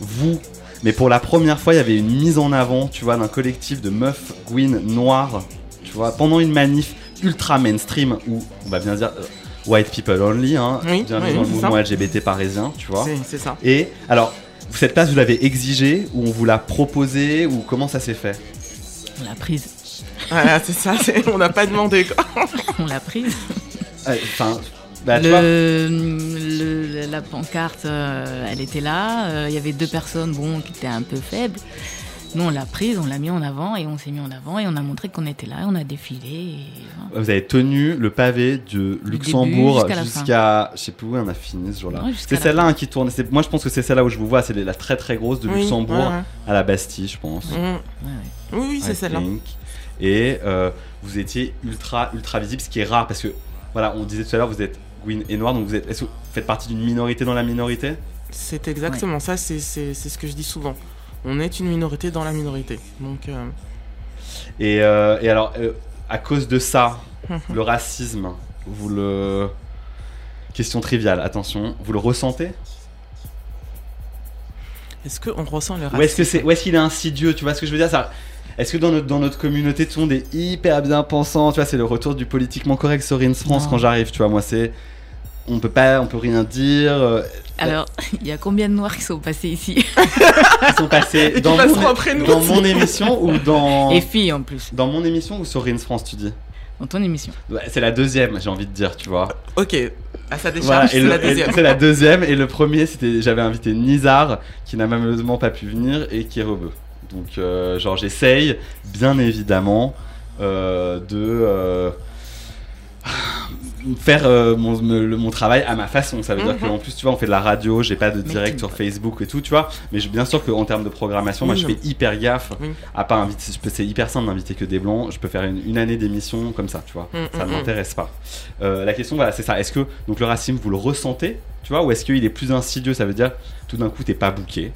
vous, mais pour la première fois il y avait une mise en avant, tu vois, d'un collectif de meufs Gwyn noires, tu vois, pendant une manif ultra mainstream où on va bien dire euh, white people only, hein, Oui, oui, dans le mouvement ça. LGBT parisien, tu vois. C'est- ça. Et alors, cette place vous l'avez exigée ou on vous l'a proposée ou comment ça s'est fait? On l'a prise. Voilà, c'est ça, on n'a pas demandé, quoi. On l'a prise. Euh, Enfin, bah, Le, le- la pancarte, euh, elle était là. euh, Il y avait deux personnes bon, qui étaient un peu faibles. Nous, on l'a prise, on l'a mis en avant et on s'est mis en avant et on a montré qu'on était là et on a défilé. et voilà. Vous avez tenu le pavé de Luxembourg jusqu'à. Je sais plus où on a fini ce jour-là. Ouais, c'est celle-là hein, qui tourne. Moi, je pense que c'est celle-là où je vous vois. C'est la très très grosse de Oui, Luxembourg ouais, ouais. à la Bastille, je pense. Mm. Ouais, ouais. Oui, oui, c'est celle-là. Et euh, vous étiez ultra ultra visible, ce qui est rare parce que voilà, on disait tout à l'heure, vous êtes Gwyn et noir, donc vous êtes. Est-ce que vous faites partie d'une minorité dans la minorité? C'est exactement ça, c'est c'est- c'est ce que je dis souvent. On est une minorité dans la minorité. Donc, euh, Et, euh, et alors, euh, à cause de ça, le racisme, vous le. Question triviale, attention, vous le ressentez? Est-ce qu'on ressent le Ou est-ce que racisme? c'est, ou est-ce qu'il est insidieux Tu vois ce que je veux dire? Ça Est-ce que dans notre, dans notre communauté, tout le monde est hyper bien pensant? Tu vois, c'est le retour du politiquement correct sur France Non. quand j'arrive. Tu vois, moi c'est, on peut pas, on peut rien dire. euh, Alors, il y a combien de noirs qui sont passés ici? Ils sont passés dans, mon, après nous dans aussi. mon émission ou dans Et filles en plus, dans mon émission ou sur Ins France, tu dis? Dans ton émission. Ouais, C'est la deuxième, j'ai envie de dire, tu vois. Ok, à sa décharge, c'est la deuxième. c'est la deuxième et le premier c'était j'avais invité Nizar qui n'a malheureusement pas pu venir et qui est rebeu. Donc euh, genre j'essaye bien évidemment euh, de euh, faire euh, mon, me- le- mon travail à ma façon. Ça veut dire Mhm. qu'en plus tu vois on fait de la radio, j'ai pas de direct sur Facebook et tout, tu vois. Mais je- bien sûr qu'en termes de programmation, moi je fais hyper gaffe Oui. à pas inviter. C'est hyper simple d'inviter que des blancs. Je peux faire une, une année d'émission comme ça, tu vois. Mm, ça mm, ne mm. m'intéresse pas. Euh, la question, voilà, c'est ça. Est-ce que donc le racisme, vous le ressentez, tu vois, ou est-ce qu'il est plus insidieux? Ça veut dire tout d'un coup, t'es pas booké.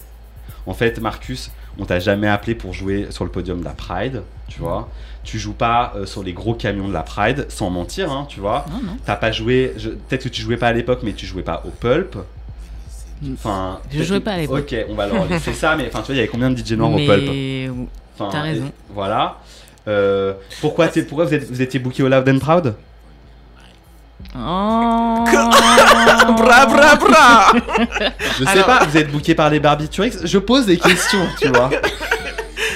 En fait, Marcus, on t'a jamais appelé pour jouer sur le podium de la Pride, tu vois. Tu joues pas euh, sur les gros camions de la Pride, sans mentir, hein, tu vois. Non, non. T'as pas joué. je- Peut-être que tu jouais pas à l'époque, mais tu jouais pas au Pulp. Enfin. Je jouais pas à l'époque. Ok, on va leur laisser ça, mais enfin, tu vois, il y avait combien de DJ noirs au Pulp Enfin, T'as raison. et- Voilà. Euh, pourquoi, t'es- pourquoi vous, êtes- vous étiez booké au Loud and Proud? Oh bra bra bra Je sais Alors- pas, vous êtes booké par les Barbiturix? Je pose des questions, tu vois.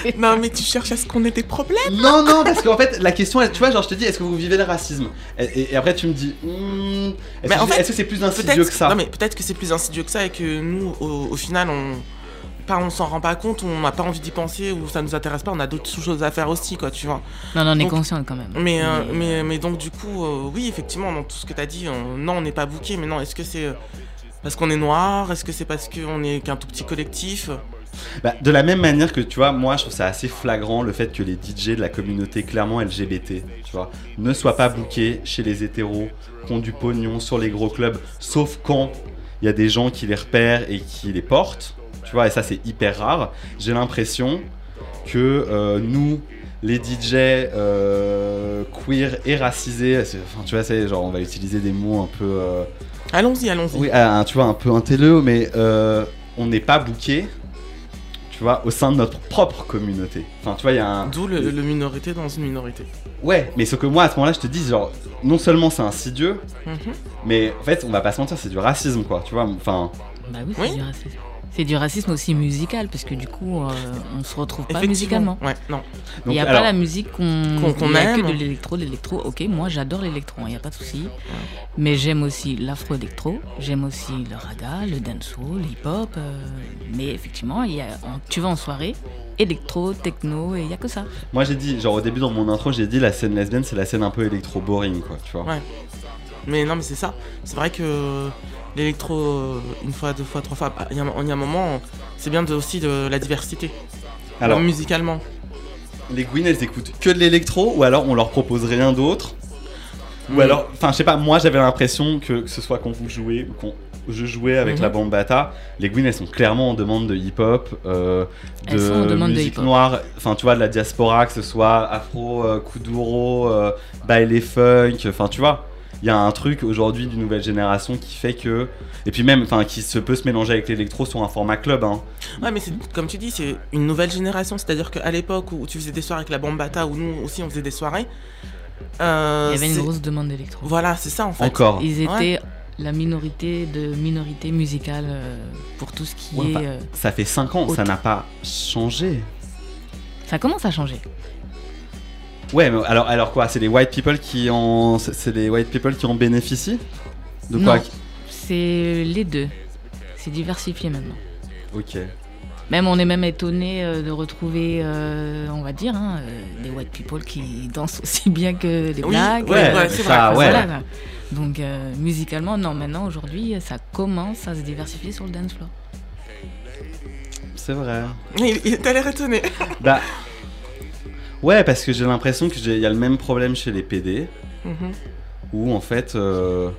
Non, mais tu cherches à ce qu'on ait des problèmes Non, non, parce qu'en fait, la question, elle- tu vois, genre, je te dis, est-ce que vous vivez le racisme? Et, et- et après, tu me dis, hmm, est-ce Mais que, en fait, est-ce que c'est plus insidieux que ça? Non, mais peut-être que c'est plus insidieux que ça et que nous, au, au final, on. Pas, on s'en rend pas compte, on n'a pas envie d'y penser ou ça nous intéresse pas, on a d'autres choses à faire aussi, quoi, tu vois. Non, non, on est conscient quand même. Mais, euh, mais, mais donc, du coup, euh, oui, effectivement, dans tout ce que tu as dit, on- non, on n'est pas bouqué, mais non, est-ce que c'est euh, parce qu'on est noir Est-ce que c'est parce qu'on est qu'un tout petit collectif? Bah, de la même manière que tu vois, moi je trouve ça assez flagrant le fait que les DJ de la communauté clairement LGBT, tu vois, ne soient pas bookés chez les hétéros, qui ont du pognon sur les gros clubs, sauf quand il y a des gens qui les repèrent et qui les portent, tu vois, et ça c'est hyper rare. J'ai l'impression que euh, nous, les DJ euh, queer et racisés, enfin, tu vois, c'est genre on va utiliser des mots un peu. euh, Allons-y, allons-y. Oui, un- tu vois, un peu un téléo, mais euh, on n'est pas booké, tu vois, au sein de notre propre communauté. Enfin, tu vois, il y a un. D'où le, le minorité dans une minorité. Ouais, mais ce que moi, à ce moment-là, je te dis, genre, non seulement c'est insidieux, Mhm. mais en fait, on va pas se mentir, c'est du racisme, quoi, tu vois. Enfin, Bah oui, c'est Oui. du racisme. C'est du racisme aussi musical, parce que du coup, euh, on se retrouve pas musicalement. Ouais, non. Il n'y a alors, pas la musique qu'on a aime. que de l'électro, l'électro. Ok, moi j'adore l'électro, il n'y a pas de souci. Mais j'aime aussi l'afro-électro, j'aime aussi le raga, le dancehall, le hip-hop. euh, mais effectivement, il y a, en- tu vas en soirée, électro, techno, et il n'y a que ça. moi, j'ai dit, genre, au début, dans mon intro, j'ai dit, la scène lesbienne, c'est la scène un peu électro-boring, quoi, tu vois. Ouais. Mais non, mais c'est ça. C'est vrai que l'électro, euh, une fois, deux fois, trois fois, bah, il y, a un- il y a un moment, c'est bien de, aussi de la diversité. Alors, musicalement. les Gwyn, elles écoutent que de l'électro, ou alors on leur propose rien d'autre? Ou Mm. alors, enfin, je sais pas, moi j'avais l'impression que, que ce soit quand vous jouez ou quand je jouais avec Mhm. la bambata, les Gwyn elles sont clairement en demande de hip-hop, euh, de musique noire, enfin tu vois, de la diaspora, que ce soit afro, euh, kuduro, euh, baile funk, enfin tu vois. Il y a un truc aujourd'hui d'une nouvelle génération qui fait que. Et puis même, enfin, qui se peut se mélanger avec l'électro sur un format club. Hein. Ouais, mais c'est comme tu dis, c'est une nouvelle génération. C'est-à-dire qu'à l'époque où tu faisais des soirées avec la Bambata, où nous aussi on faisait des soirées. euh, Il y avait une c'est- grosse demande d'électro. Voilà, c'est ça en fait. Encore. Ils Ouais. étaient la minorité de minorité musicale euh, pour tout ce qui Ouais, est. enfin, euh, Ça fait 5 ans, ça n'a pas changé. Ça commence à changer. Ouais, mais alors, alors quoi C'est les white people qui en, c'est les white people qui en bénéficient De quoi Non. C'est les deux. C'est diversifié maintenant. Ok. Même on est même étonné euh, de retrouver, euh, on va dire, hein, euh, des white people qui dansent aussi bien que les Oui, blacks. ouais, euh, ouais, c'est ça, vrai. ouais. voilà, quoi. Donc euh, musicalement, non, maintenant aujourd'hui, ça commence à se diversifier sur le dance floor. C'est vrai. Il, il t'a l'air étonné. Bah. Ouais, parce que j'ai l'impression qu'il y a le même problème chez les PD, Mhm. où en fait. euh,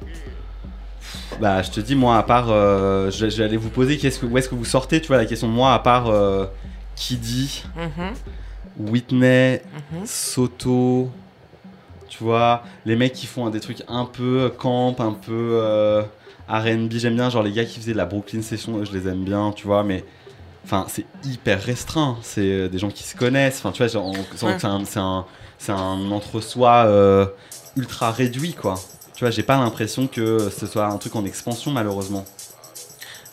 Bah, je te dis, moi, à part. euh, je, vais- je vais aller vous poser qu'est-ce que, où est-ce que vous sortez, tu vois, la question. Moi, à part. euh, Kiddy, Mhm. Whitney, Mhm. Soto, tu vois, les mecs qui font des trucs un peu camp, un peu euh, RB, j'aime bien, genre les gars qui faisaient de la Brooklyn Session, je les aime bien, tu vois, mais enfin, c'est hyper restreint, c'est euh, des gens qui se connaissent, enfin, tu vois, genre, on- c'est Ouais. un, c'est un, c'est un entre-soi euh, ultra réduit, quoi. Tu vois, j'ai pas l'impression que ce soit un truc en expansion, malheureusement.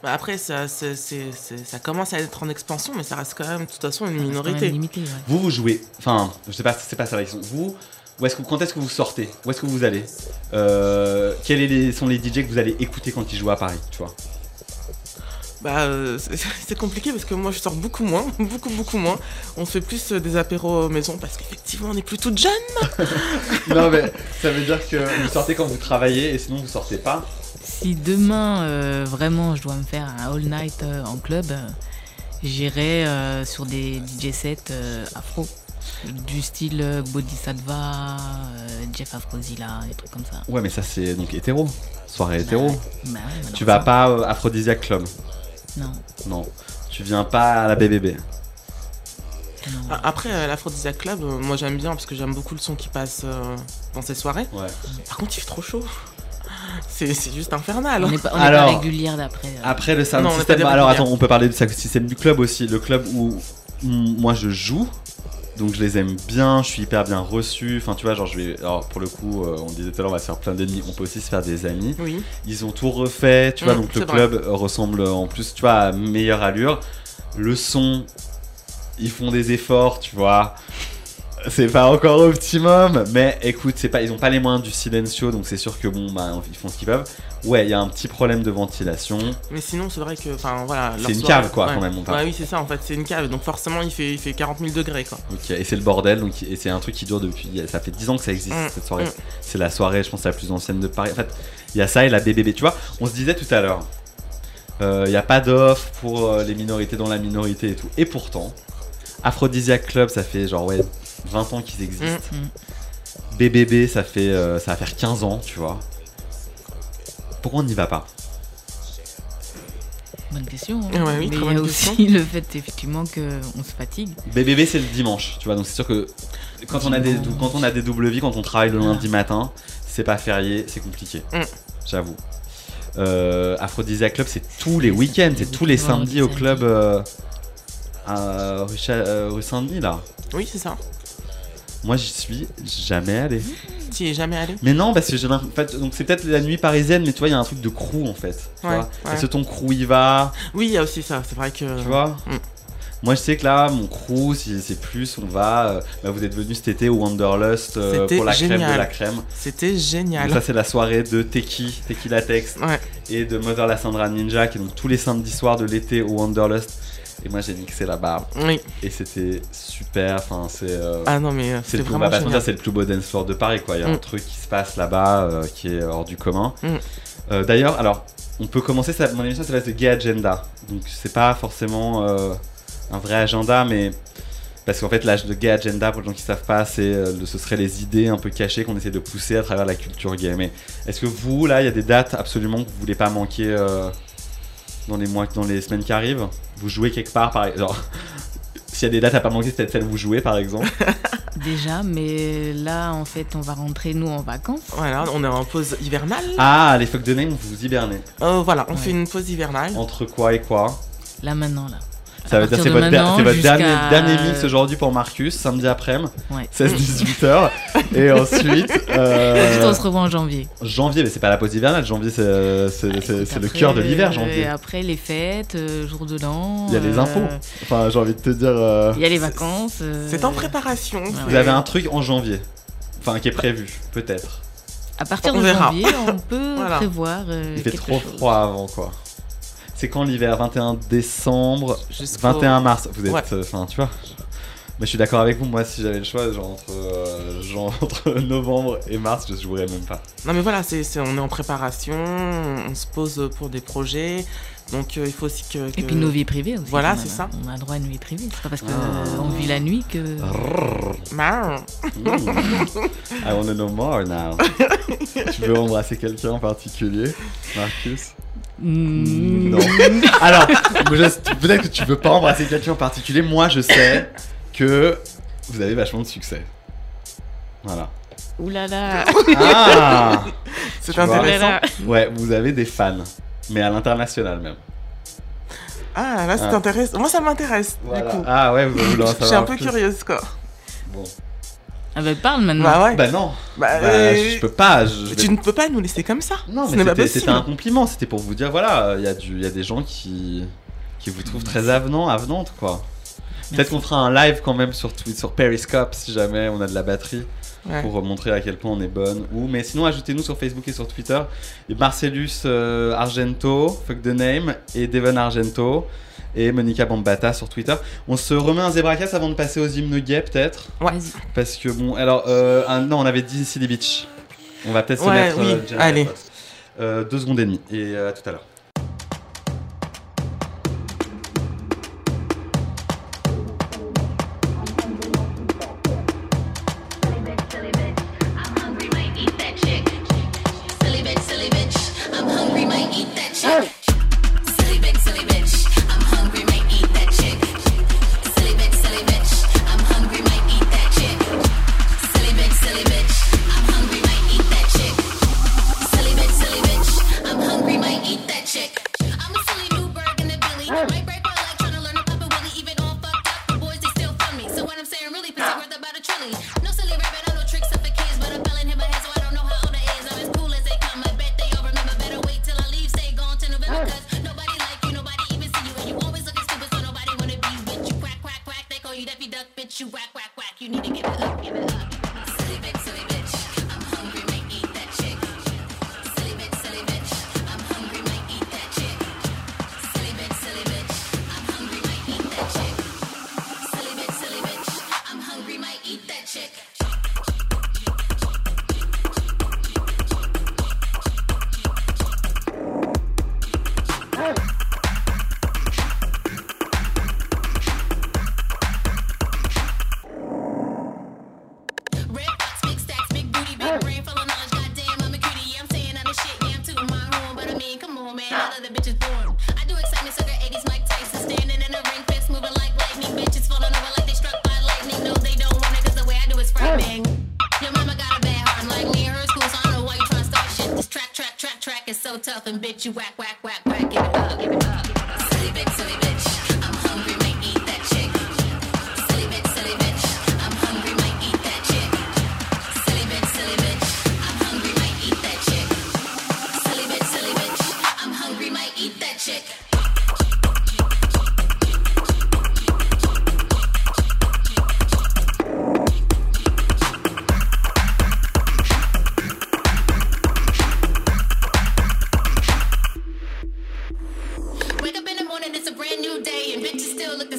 Bah après, ça, c'est- c'est- c'est- ça commence à être en expansion, mais ça reste quand même de toute façon une minorité. limité, ouais. Vous, vous jouez, enfin, je sais pas, c'est pas ça la question. Vous, où est-ce que, quand est-ce que vous sortez? Où est-ce que vous allez? Euh, Quels sont les DJ que vous allez écouter quand ils jouent à Paris, tu vois? Bah, euh, c'est compliqué parce que moi je sors beaucoup moins, beaucoup, beaucoup moins. On fait plus euh, des apéros maison parce qu'effectivement on est plus toutes jeunes. Non, mais ça veut dire que vous sortez quand vous travaillez et sinon vous sortez pas. Si demain, euh, vraiment, je dois me faire un all night euh, en club, j'irai euh, sur des DJ sets euh, afro. Du style Bodhisattva, euh, Jeff Afrozilla, des trucs comme ça. Ouais, mais ça c'est donc hétéro. Soirée hétéro. Bah ouais, Tu vas pas Aphrodisiac Club. Non. Non. Tu viens pas à la BBB. non. Ah, Après, euh, l'Aphrodisiac Club, euh, moi j'aime bien parce que j'aime beaucoup le son qui passe euh, dans ces soirées. Ouais. Par contre, il fait trop chaud. C'est c'est juste infernal. On n'est pas, on n'est Alors, pas régulière d'après. euh. Après le sound Non, pas system. Alors attends, on peut parler du sound system du club aussi. Le club où moi je joue. Donc je les aime bien, je suis hyper bien reçu. Enfin tu vois, genre je vais. Alors pour le coup, euh, on disait tout à l'heure, on va se faire plein d'ennemis. On peut aussi se faire des amis. Oui. Ils ont tout refait, tu vois. Mm, donc le vrai. club euh, ressemble en plus, tu vois, à meilleure allure. Le son, ils font des efforts, tu vois. C'est pas encore optimum, mais écoute, c'est pas, ils ont pas les moyens du silencio, donc c'est sûr que bon, bah, ils font ce qu'ils peuvent. Ouais, il y a un petit problème de ventilation. Mais sinon, c'est vrai que. Enfin, voilà. C'est une soirée- cave, quoi, ouais. quand même, on. Ouais, oui, c'est ça en fait, c'est une cave. Donc forcément, il fait, il fait 40 000 degrés quoi. Ok, et c'est le bordel, donc, et c'est un truc qui dure depuis. Ça fait 10 ans que ça existe, Mm, cette soirée. mm. C'est la soirée, je pense, la plus ancienne de Paris. En fait, il y a ça et la BBB. Tu vois, on se disait tout à l'heure, euh, il n'y a pas d'offre pour euh, les minorités dans la minorité et tout. Et pourtant, Aphrodisiac Club, ça fait genre, ouais, 20 ans qu'ils existent. Mm, mm. BBB, ça fait euh, ça va faire 15 ans, tu vois. Pourquoi on n'y va pas? Bonne question. hein. Ouais, oui, Mais il y a aussi le fait effectivement qu'on se fatigue. BBB, c'est le dimanche, tu vois. Donc c'est sûr que quand on a des quand on a des double vies, quand on travaille le lundi matin, c'est pas férié, c'est compliqué. Mm. J'avoue. Euh, Aphrodisia Club, c'est tous les week-ends, c'est tous les samedis au club euh, à rue, Cha- euh, rue Saint-Denis là. Oui, c'est ça. Moi, j'y suis jamais allé. Tu y es jamais allé? Mais non, parce que j'ai l'impression. en fait, donc c'est peut-être la nuit parisienne, mais tu vois, il y a un truc de crew en fait. Tu Ouais, vois ouais. Est-ce que ton crew y va? Oui, il y a aussi ça. C'est vrai que. Tu vois? Mm. Moi, je sais que là, mon crew, si c'est plus, on va. euh, bah, vous êtes venu cet été au Wanderlust euh, pour la crème de la crème. C'était génial. Donc ça, c'est la soirée de Teki, Teki Latex Ouais. et de Mother La Sandra Ninja, qui est donc tous les samedis soirs de l'été au Wanderlust. Et moi, j'ai mixé là-bas. Oui. Et c'était super. Enfin, c'est. euh, Ah non, mais euh, c'est vraiment mentir, génial. c'est le plus beau dance floor de Paris, quoi. Il y a un Mm. truc qui se passe là-bas euh, qui est hors du commun. Mm. Euh, D'ailleurs, alors, on peut commencer ça, mon émission, c'est la Gay Agenda. Donc, c'est pas forcément un vrai agenda, mais parce qu'en fait, l'âge de Gay Agenda, pour les gens qui savent pas, c'est ce serait les idées un peu cachées qu'on essaie de pousser à travers la culture gay. Mais est-ce que vous, là, il y a des dates absolument que vous voulez pas manquer dans les mois, dans les semaines qui arrivent Vous jouez quelque part, par exemple. S'il y a des dates à pas manquer, c'est peut-être celle où vous jouez, par exemple. Déjà, mais là, en fait, on va rentrer, nous, en vacances. Voilà, on est en pause hivernale. Ah, les fuck de name, vous hibernez. Euh, voilà, on Ouais. fait une pause hivernale. Entre quoi et quoi? Là, maintenant, là. Ça À veut dire partir c'est votre, der- dernier, dernier mix aujourd'hui pour Marcus, samedi après-midi, Ouais. 16-18h. et ensuite, euh, Ensuite, on se revoit en janvier. janvier, mais c'est pas la pause hivernale, janvier c'est, c'est- c'est- c'est le Après, cœur de l'hiver, euh, janvier. Et après, les fêtes, euh, jour de l'an. Il y a les euh, impôts. Enfin, j'ai envie de te dire. euh, Il y a les vacances. euh, C'est en préparation. Vous avez un truc en janvier. Enfin, qui est prévu, peut-être. À partir On de verra. janvier, on peut Voilà. prévoir. euh, Il fait quelque trop chose. froid avant, quoi. C'est quand l'hiver? 21 décembre, Jusqu'au- 21 mars. Vous êtes. Ouais. euh, Enfin, tu vois. Mais je suis d'accord avec vous, moi, si j'avais le choix, genre entre, euh, genre, entre novembre et mars, je jouerais même pas. Non mais voilà, c'est, c'est- on est en préparation, on se pose pour des projets, donc euh, il faut aussi que... Et que- puis nos vies privées aussi. Voilà, c'est même. ça. On a droit à une vie privée. C'est pas parce Ah. qu'on vit la nuit que. I wanna know more now. tu veux embrasser quelqu'un en particulier, Marcus? Non. Alors, peut-être que tu veux pas embrasser quelqu'un en particulier. Moi, je sais que vous avez vachement de succès. Voilà. Ouh là là. Ah C'est intéressant. Ouais, vous avez des fans, mais à l'international même. Ah là c'est Ah. intéressant, moi ça m'intéresse Voilà. du coup. Ah ouais, vous voulez en Je suis un peu plus. curieuse quoi. Bon. Ah bah parle maintenant. Bah ouais. Bah non. Bah, Bah, euh, je peux pas. je- je vais- Tu ne peux pas nous laisser comme ça. Non, ce mais n'est pas c'était- possible. c'était un compliment. C'était pour vous dire, voilà, il y, a du- il y a des gens qui, qui vous trouvent très avenant, avenante, quoi. Peut-être qu'on fera un live quand même sur, Twi- sur Periscope si jamais on a de la batterie Ouais. pour montrer à quel point on est bonne. Ou, mais sinon, ajoutez-nous sur Facebook et sur Twitter. Et Marcellus euh, Argento, fuck the name, et Devon Argento, et Monica Bambata sur Twitter. On se remet un Zebracast avant de passer aux hymnes gays, peut-être Ouais. Vas-y. Parce que bon, alors, euh, ah, non, on avait dit Silly Beach. On va peut-être se Ouais, mettre. oui, euh, allez. Euh, deux secondes et demie. Et euh, à tout à l'heure.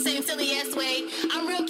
Same silly ass way. I'm real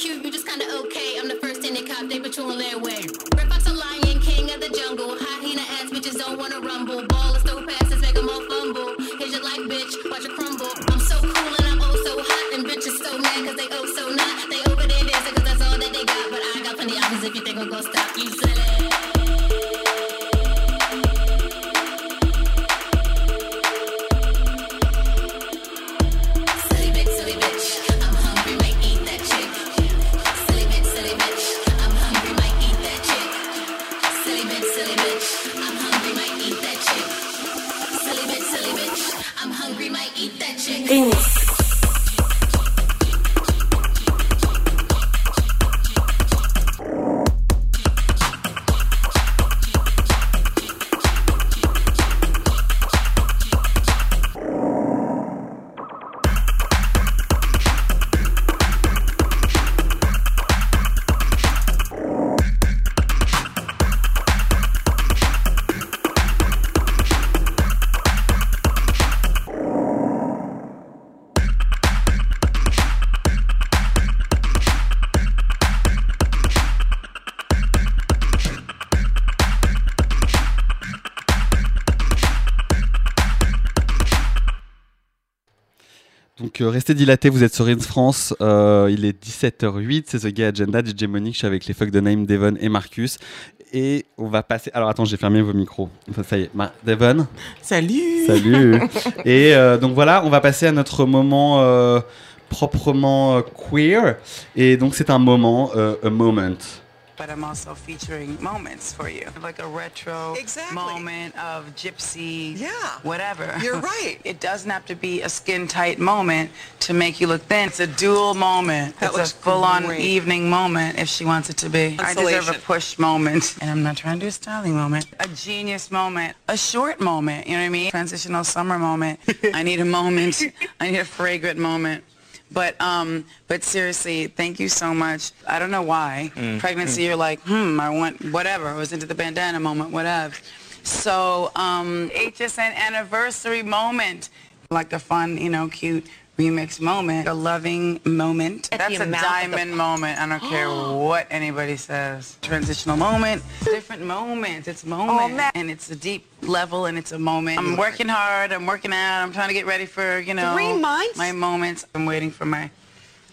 restez dilatés, vous êtes sur Rinse France, euh, il est 17h08, c'est The Gay Agenda, DJ Monique, je suis avec les Fuck the Name, Devon et Marcus. Et on va passer... Alors attends, j'ai fermé vos micros. Enfin, ça y est, Ma- Devon Salut Salut Et euh, donc voilà, on va passer à notre moment euh, proprement queer. Et donc c'est un moment, a moment. But I'm also featuring moments for you, like a retro moment of gypsy, Yeah. whatever. You're right. It doesn't have to be a skin tight moment to make you look thin. It's a dual moment. That it's a full on great. evening moment if she wants it to be. I deserve a push moment, and I'm not trying to do a styling moment. A genius moment, a short moment. You know what I mean? Transitional summer moment. I need a moment. I need a fragrant moment. But um, but seriously, thank you so much. I don't know why. Pregnancy, you're like, hmm, I want whatever. I was into the bandana moment, whatever. So um, HSN anniversary moment, like a fun, you know, cute remix moment, a loving moment. At That's a amount of the- diamond moment. I don't care what anybody says. Transitional moment, different moments. It's oh, moment, man. and it's a deep level, and it's a moment. I'm working hard. I'm working out. I'm trying to get ready for you know Three months? my moments. I'm waiting for my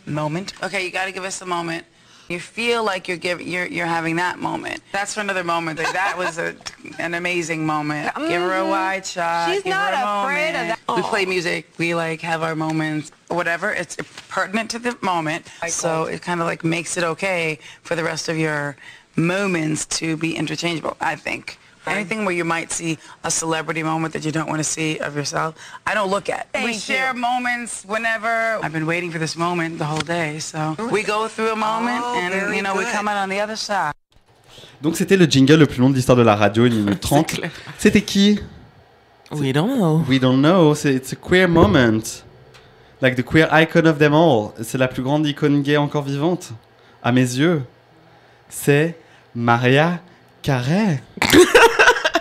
moment. Okay, you got to give us a moment. You feel like you're giving, you're you're having that moment. That's for another moment. Like, that was a, an amazing moment. Give her a mm-hmm. wide shot. She's give not afraid of that. We play music. We like have our moments. Whatever. It's pertinent to the moment. So it kind of like makes it okay for the rest of your moments to be interchangeable. I think. Anything where you might see a celebrity moment that you don't want to see of yourself, I don't look at. we Thank share you. moments whenever. I've been waiting for this moment the whole day, so we go through a moment, Oh, and you know we good. come out on the other side. Donc c'était le jingle le plus long de l'histoire de la radio, une minute 30. clair. C'était qui? We don't know. We don't know, c'est it's a queer moment. Like the queer icon of them all. C'est la plus grande icône gay encore vivante, à mes yeux. C'est Maria Carey.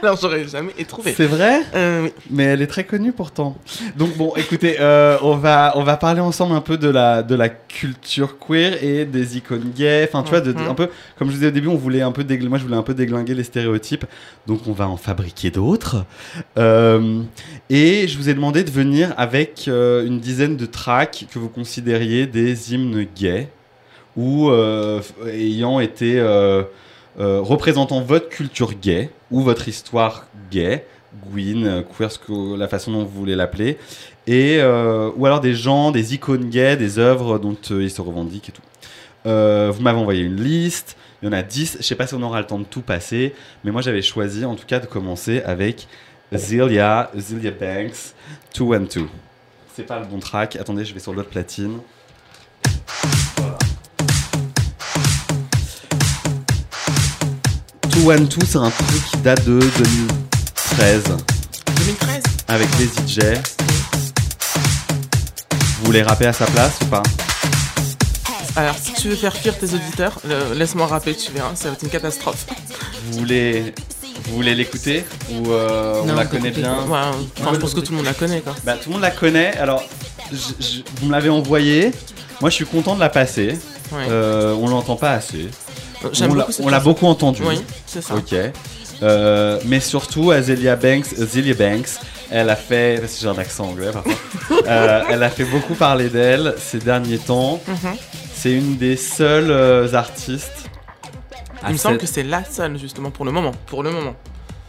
Alors j'aurais jamais trouvé. C'est vrai Euh, oui. Mais elle est très connue pourtant. Donc bon, écoutez, euh, on va on va parler ensemble un peu de la de la culture queer et des icônes gays. Enfin, tu vois, de, de- Mhm. un peu comme je vous disais au début, on voulait un peu moi je voulais un peu déglinguer les stéréotypes. Donc on va en fabriquer d'autres. Euh, et je vous ai demandé de venir avec une dizaine de tracks que vous considériez des hymnes gays ou ayant été représentant votre culture gay ou votre histoire gay, Gwyn, euh, queer, la façon dont vous voulez l'appeler, et euh, ou alors des gens, des icônes gays, des œuvres dont euh, ils se revendiquent et tout. Vous m'avez envoyé une liste, il y en a 10, je sais pas si on aura le temps de tout passer, mais moi j'avais choisi en tout cas de commencer avec Zilia, Zilia Banks, 2 and 2. C'est pas le bon track. Attendez, je vais sur l'autre platine. Two and Two, c'est un truc qui date de 2013 2013 avec les DJ. Vous voulez rapper à sa place ou pas? Alors, si tu veux faire fuir tes auditeurs, le- laisse-moi rapper, tu verras, ça va être une catastrophe. Vous voulez, vous voulez l'écouter ou euh, on Non, la on connaît bien? Ouais, enfin, je pense que tout le monde la connaît, quoi. Bah, tout le monde la connaît. Alors, je- je- vous me l'avez envoyé. Moi, je suis content de la passer. Ouais. Euh, on l'entend pas assez. J'aime on l'a- beaucoup entendu. Oui, c'est ça. Ok. Euh, mais surtout, Azealia Banks, Azealia Banks, elle a fait, parce que j'ai un accent anglais parfois, Euh, elle a fait beaucoup parler d'elle ces derniers temps. Mhm. C'est une des seules euh, artistes. Il me semble que c'est la seule, justement, pour le moment. Pour le moment.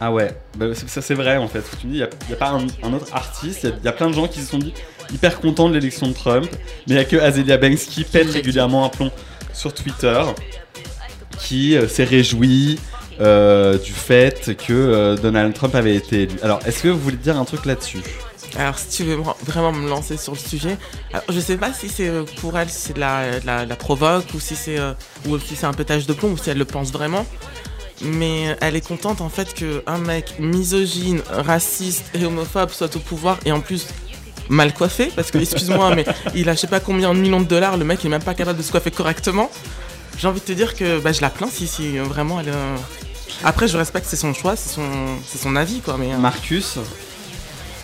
Ah ouais, bah, c'est- ça c'est vrai en fait. Tu me dis, il n'y a, pas un, un autre artiste. Il y a- il y, a plein de gens qui se sont dit hyper contents de l'élection de Trump. Mais il n'y a que Azealia Banks qui pète régulièrement un plomb sur Twitter, qui euh, s'est réjoui euh, du fait que euh, Donald Trump avait été élu. Alors, est-ce que vous voulez dire un truc là-dessus? Alors, si tu veux vra- vraiment me lancer sur le sujet, alors, je sais pas si c'est pour elle, si c'est de la, la, provoque ou si c'est euh, ou si un pétage de plomb ou si elle le pense vraiment. Mais elle est contente en fait que un mec misogyne, raciste et homophobe soit au pouvoir et en plus mal coiffé parce que excuse-moi mais il a je sais pas combien de millions de dollars, le mec est même pas capable de se coiffer correctement. J'ai envie de te dire que bah, je la plains si, si vraiment elle. euh, Après je respecte c'est son choix, c'est son c'est son avis quoi mais. euh, Marcus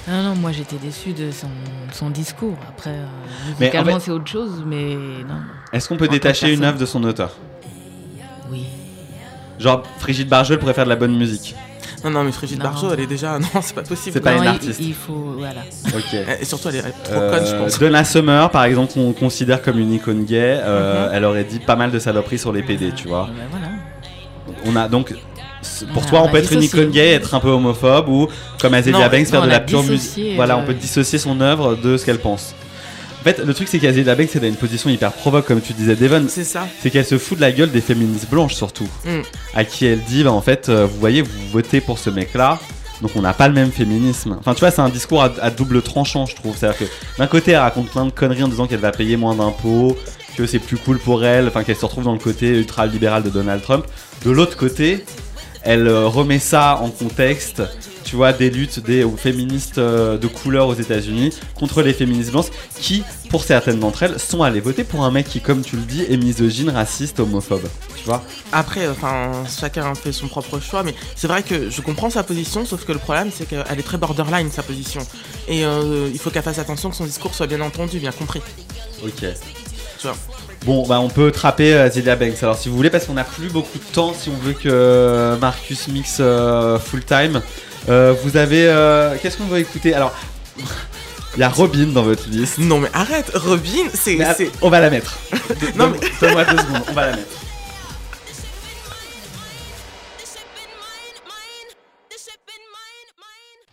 Non, non, moi j'étais déçue de son, son discours. Après, euh, en musicalement fait- c'est autre chose, mais non. Est-ce qu'on peut En détacher une œuvre de son auteur? Oui. Genre, Brigitte Bardot pourrait faire de la bonne musique. Non, non, mais Frigide Non. Bardot, elle est déjà. Non, c'est pas possible. C'est pas Non, une artiste. Il, faut, voilà. Ok. Et surtout, elle est, trop Euh, conne, je pense. Donna Summer, par exemple, qu'on considère comme une icône gay, euh, Mhm. elle aurait dit pas mal de saloperies sur les PD, tu vois. Ben voilà. On a donc. Pour Ah, toi, on on peut être une icône gay, être un peu homophobe, ou comme Azealia Non, Banks, faire non, de la pure musique. Voilà, euh, on peut dissocier son œuvre de ce qu'elle pense. En fait, le truc, c'est qu'Azealia Banks, elle a une position hyper provoque, comme tu disais, Devon. C'est ça. C'est qu'elle se fout de la gueule des féministes blanches, surtout. Mm. À qui elle dit, bah, en fait, euh, vous voyez, vous votez pour ce mec-là. Donc on n'a pas le même féminisme. Enfin tu vois c'est un discours à, à double tranchant je trouve. C'est-à-dire que d'un côté elle raconte plein de conneries en disant qu'elle va payer moins d'impôts, que c'est plus cool pour elle, enfin qu'elle se retrouve dans le côté ultra-libéral de Donald Trump. De l'autre côté, elle euh, remet ça en contexte, tu vois, des luttes des féministes euh, de couleur aux États-Unis contre les féministes blanches qui, pour certaines d'entre elles, sont allées voter pour un mec qui, comme tu le dis, est misogyne, raciste, homophobe. Tu vois Après, enfin, chacun fait son propre choix, mais c'est vrai que je comprends sa position, sauf que le problème, c'est qu'elle est très borderline, sa position. Et euh, il faut qu'elle fasse attention que son discours soit bien entendu, bien compris. Ok. Tu vois. Bon, bah on peut trapper euh, Banks alors si vous voulez, parce qu'on n'a plus beaucoup de temps si on veut que euh, Marcus mixe euh, full time. Euh, vous avez. euh, Qu'est-ce qu'on veut écouter? Alors, il y a Robin dans votre liste. Non, mais arrête, Robin, c'est. Mais, c'est- on va la mettre. Non, Donne- Donne-moi deux secondes, on va la mettre.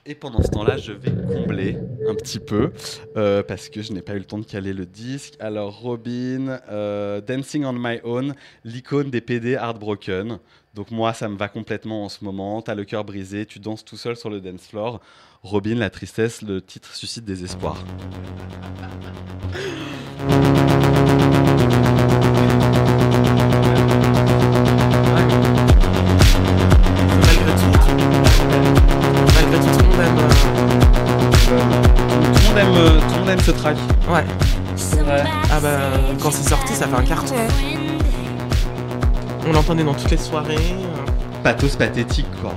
Et pendant ce temps-là, je vais combler un petit peu euh, parce que je n'ai pas eu le temps de caler le disque. Alors, Robin, euh, Dancing on My Own, l'icône des PD Heartbroken. Donc, moi, ça me va complètement en ce moment. T'as le cœur brisé, tu danses tout seul sur le dance floor. Robin, la tristesse, le titre suscite des espoirs. Malgré tout, tout- malgré tout, tout le monde aime. Tout le monde aime, tout le monde aime ce track. euh, Ouais. Ah bah, quand c'est sorti, ça fait un carton. On l'entendait dans toutes les soirées. euh. pathos pathétique quoi.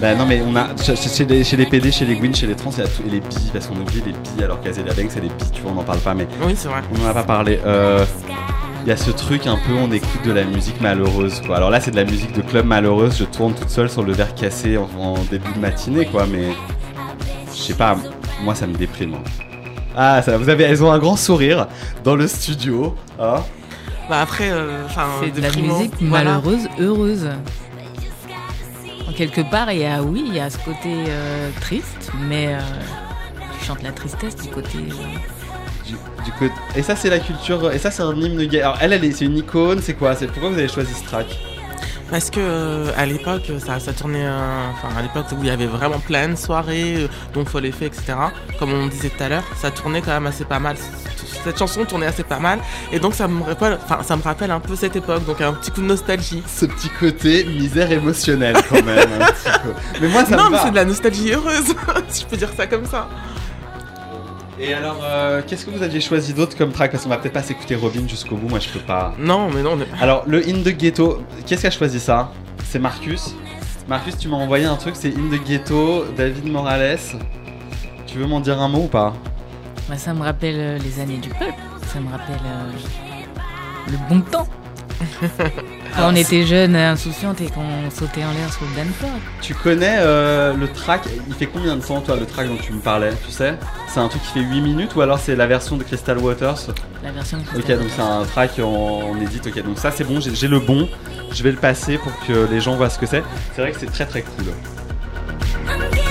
Bah non mais on a chez, les, chez les PD, chez les Gwyn, chez les trans, il y a tout, et les bi parce qu'on oublie les bi alors Banks c'est les bi, tu vois on n'en parle pas mais Oui, c'est vrai. on n'en a pas parlé. Euh, Il y a ce truc un peu on écoute de la musique malheureuse quoi. Alors là c'est de la musique de club malheureuse, je tourne toute seule sur le verre cassé en, en début de matinée quoi mais je sais pas, moi ça me déprime. hein. Ah ça, vous avez, elles ont un grand sourire dans le studio. Hein Bah après, euh, enfin, C'est de la musique voilà. malheureuse, heureuse. En quelque part, il y a, oui, il y a ce côté euh, triste, mais euh, tu chantes la tristesse du côté. euh, Du, du côté- Et ça c'est la culture, et ça c'est un hymne gay. Alors elle, elle est- c'est une icône, c'est quoi? C'est pourquoi vous avez choisi ce track? Parce que euh, à l'époque, ça, ça tournait, euh, enfin à l'époque où il y avait vraiment plein de soirées, euh, dont Folle Effet, etc. Comme on disait tout à l'heure, ça tournait quand même assez pas mal. Cette chanson tournait assez pas mal, et donc ça me rappelle, enfin ça me rappelle un peu cette époque, donc un petit coup de nostalgie. Ce petit côté misère émotionnelle quand même. un petit peu. Mais moi ça non, me mais va. c'est de la nostalgie heureuse, si je peux dire ça comme ça. Et alors, euh, qu'est-ce que vous aviez choisi d'autre comme track? Parce qu'on va peut-être pas s'écouter Robin jusqu'au bout, moi je peux pas. Non, mais non. Mais... Alors, le In the Ghetto, qu'est-ce qui a choisi ça? C'est Marcus. Marcus, tu m'as envoyé un truc, c'est In the Ghetto, David Morales. Tu veux m'en dire un mot ou pas? Bah, ça me rappelle euh, les années du peuple. Ça me rappelle euh, le bon temps. Quand on était jeunes, insouciantes et qu'on sautait en l'air sur le floor. Tu connais euh, le track Il fait combien de temps, toi, le track dont tu me parlais Tu sais? C'est un truc qui fait 8 minutes ou alors c'est la version de Crystal Waters? La version de Ok, Crystal donc c'est un track en, en edit. Ok, donc ça c'est bon, j'ai j'ai le bon. Je vais le passer pour que les gens voient ce que c'est. C'est vrai que c'est très très cool. –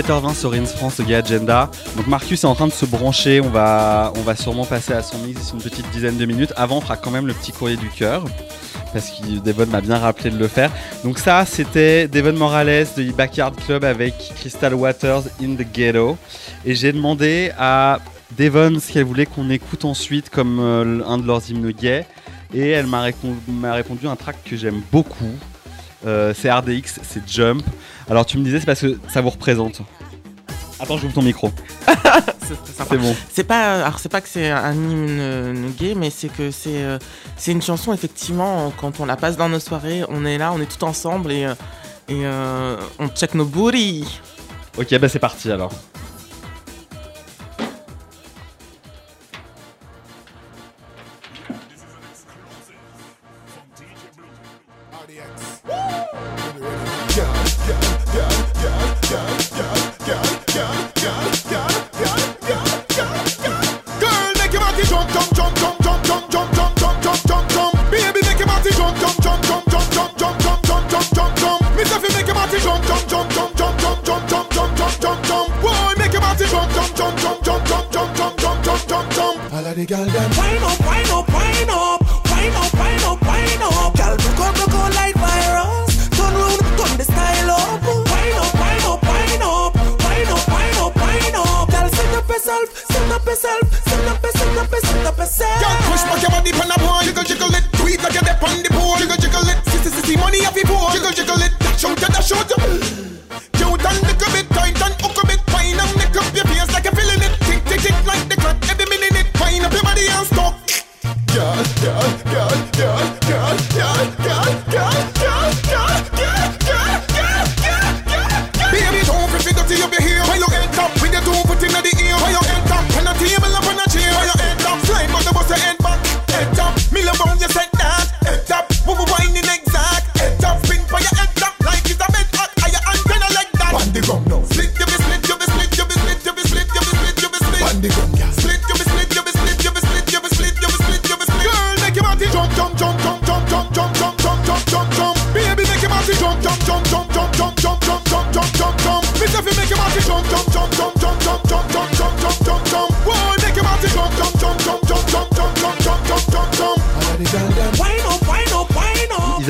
17h20 sur Ins France, Gay Agenda. Donc Marcus est en train de se brancher. On va, on va sûrement passer à son mix une petite dizaine de minutes. Avant, on fera quand même le petit courrier du cœur. Parce que Devon m'a bien rappelé de le faire. Donc ça, c'était Devon Morales de Backyard Club avec Crystal Waters in the Ghetto. Et j'ai demandé à Devon ce qu'elle voulait qu'on écoute ensuite comme euh, un de leurs hymnes gays. Et elle m'a m'a répondu un track que j'aime beaucoup. Euh, c'est RDX, c'est Jump. Alors tu me disais c'est parce que ça vous représente. Attends, j'ouvre ton micro. C'est très sympa. C'est bon. C'est pas, alors c'est pas que c'est un hymne euh, gay, mais c'est que c'est, euh, c'est une chanson effectivement. Quand on la passe dans nos soirées, on est là, on est tout ensemble et, euh, et euh, on check nos booties. Ok, bah c'est parti alors.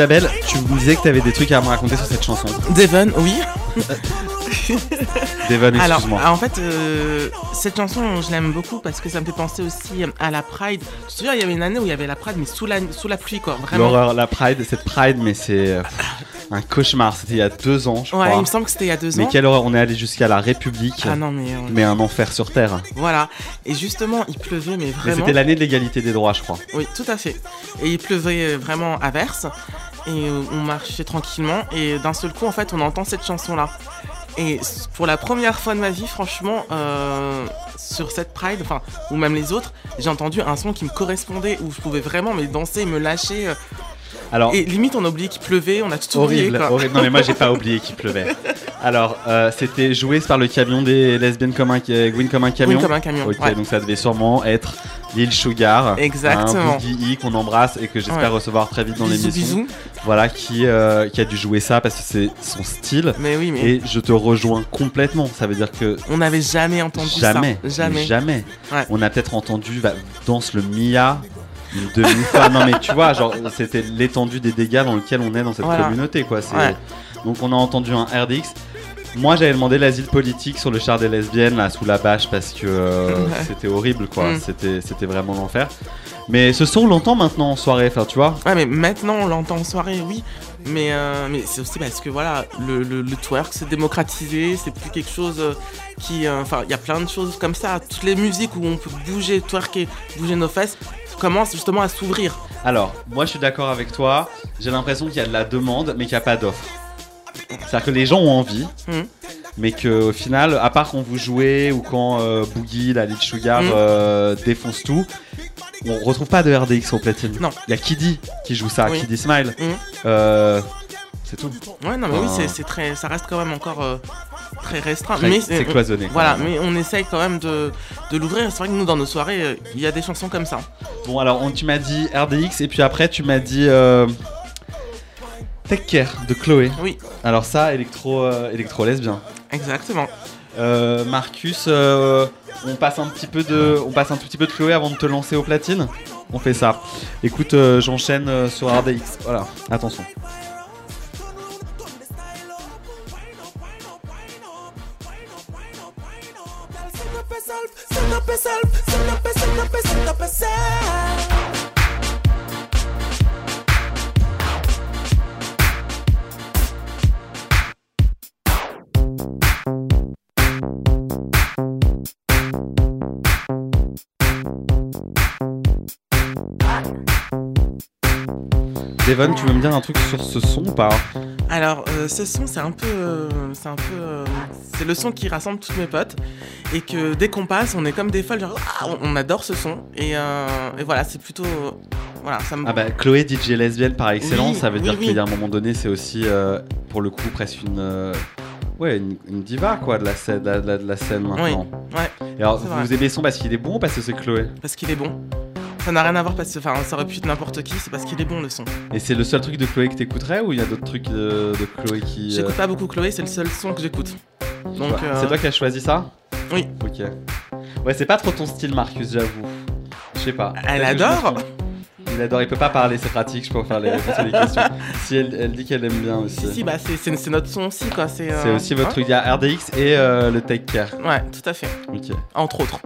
Isabelle, tu me disais que tu avais des trucs à me raconter sur cette chanson. Devon, oui. Devon, Alors, excuse-moi. en fait, euh, cette chanson, je l'aime beaucoup parce que ça me fait penser aussi à la Pride. Tu te souviens, il y avait une année où il y avait la Pride, mais sous la, sous la pluie, quoi. Vraiment. L'horreur, la Pride, cette Pride, mais c'est euh, un cauchemar. C'était il y a deux ans, je Ouais, crois. il me semble que c'était il y a deux Mais ans. quelle horreur, on est allé jusqu'à la République. Ah non, mais, euh, Mais un enfer sur terre. Voilà. Et justement, il pleuvait, mais Mais vraiment. c'était l'année de l'égalité des droits, je crois. Oui, tout à fait. Et il pleuvait vraiment à verse. Et euh, on marchait tranquillement. Et d'un seul coup, en fait, on entend cette chanson-là. Et s- pour la première fois de ma vie, franchement, euh, sur cette Pride, enfin, ou même les autres, j'ai entendu un son qui me correspondait, où je pouvais vraiment mais danser, me lâcher. Euh. Alors, Et limite, on a oublié qu'il pleuvait, on a tout oublié. horrible, quoi. horrible. Non, mais moi, j'ai pas oublié qu'il pleuvait. Alors, euh, c'était joué par le camion des lesbiennes comme un, ca- Gwyn comme un camion. Gwyn comme un camion, Ok, ouais. donc ça devait sûrement être Lil Sugar. Exactement. Un E qu'on embrasse et que j'espère Ouais. recevoir très vite dans l'émission. bisous. Voilà, qui, euh, qui a dû jouer ça parce que c'est son style. Mais oui, mais- Et je te rejoins complètement. Ça veut dire que. On n'avait jamais entendu jamais, ça. Jamais. mais Jamais. Ouais. On a peut-être entendu bah, Danse le Mia une demi-fois. non, mais tu vois, genre, c'était l'étendue des dégâts dans lequel on est dans cette Voilà. communauté, quoi. Ouais. Donc, on a entendu un RDX. Moi, j'avais demandé l'asile politique sur le char des lesbiennes, là, sous la bâche, parce que euh, Ouais. c'était horrible, quoi. Mm. C'était, c'était vraiment l'enfer. Mais ce son, on l'entend maintenant en soirée, enfin, tu vois. Ouais, mais maintenant on l'entend en soirée, oui. Mais, euh, mais c'est aussi parce que voilà, le, le, le twerk c'est démocratisé, c'est plus quelque chose euh, qui. euh, Enfin, il y a plein de choses comme ça. Toutes les musiques où on peut bouger, twerker, bouger nos fesses commencent justement à s'ouvrir. Alors, moi, je suis d'accord avec toi. J'ai l'impression qu'il y a de la demande, mais qu'il n'y a pas d'offre. C'est-à-dire que les gens ont envie, Mhm. mais qu'au final, à part quand vous jouez ou quand euh, Boogie, la Lil Sugar, Mhm. euh, défonce tout, on retrouve pas de RDX au platine. Non. Il y a Kiddy qui joue ça, Oui. Kiddy Smile. Mhm. Euh, c'est tout. Ouais, non, mais oui, Enfin, c'est- c'est très, ça reste quand même encore euh, très restreint. Très- mais c'est cloisonné, Voilà, mais on essaye quand même de, de l'ouvrir. C'est vrai que nous, dans nos soirées, euh, il y a des chansons comme ça. Bon, alors, on- tu m'as dit RDX, et puis après, tu m'as dit euh, Take Care de Chloé. Oui. Alors, ça, électro, euh, électro lesbien. Exactement. Euh, Marcus, euh, on passe un petit peu de, on passe un tout petit peu de Chloé avant de te lancer au platine? On fait ça. Écoute, euh, j'enchaîne euh, sur RDX. Voilà, attention. pesar, solo pesar, no pesar, no pesar. Devon, tu veux me dire un truc sur ce son ou pas? Alors, euh, ce son, c'est un peu, euh, c'est un peu, euh, c'est le son qui rassemble tous mes potes et que dès qu'on passe, on est comme des folles, genre Ah, on, adore ce son et, et voilà, c'est plutôt, voilà, ça me. Ah bah Chloé DJ lesbienne par excellence, Oui, ça veut oui, dire oui. qu'il y a un moment donné, c'est aussi pour le coup presque une, ouais, une, une diva quoi de la scène, de la, de la scène Oui, maintenant. ouais. Et alors vous vrai. aimez son parce qu'il est bon ou parce que c'est Chloé? Parce qu'il est bon. Ça n'a rien à voir parce que enfin, ça aurait pu être n'importe qui, c'est parce qu'il est bon le son. Et c'est le seul truc de Chloé que t'écouterais ou il y a d'autres trucs de, de Chloé qui. J'écoute euh, pas beaucoup Chloé, c'est le seul son que j'écoute. Donc, Ouais. euh, C'est toi qui as choisi ça? Oui. Ok. Ouais, c'est pas trop ton style, Marcus, j'avoue. Je sais pas. Elle adore. Il adore, il peut pas parler, c'est pratique, je peux faire les questions. Si elle, elle dit qu'elle aime bien aussi. Si, si, bah c'est- c'est c'est notre son aussi quoi. C'est C'est euh, aussi votre hein truc. Il y a RDX et euh, le Take Care. Ouais, tout à fait. Ok. Entre autres.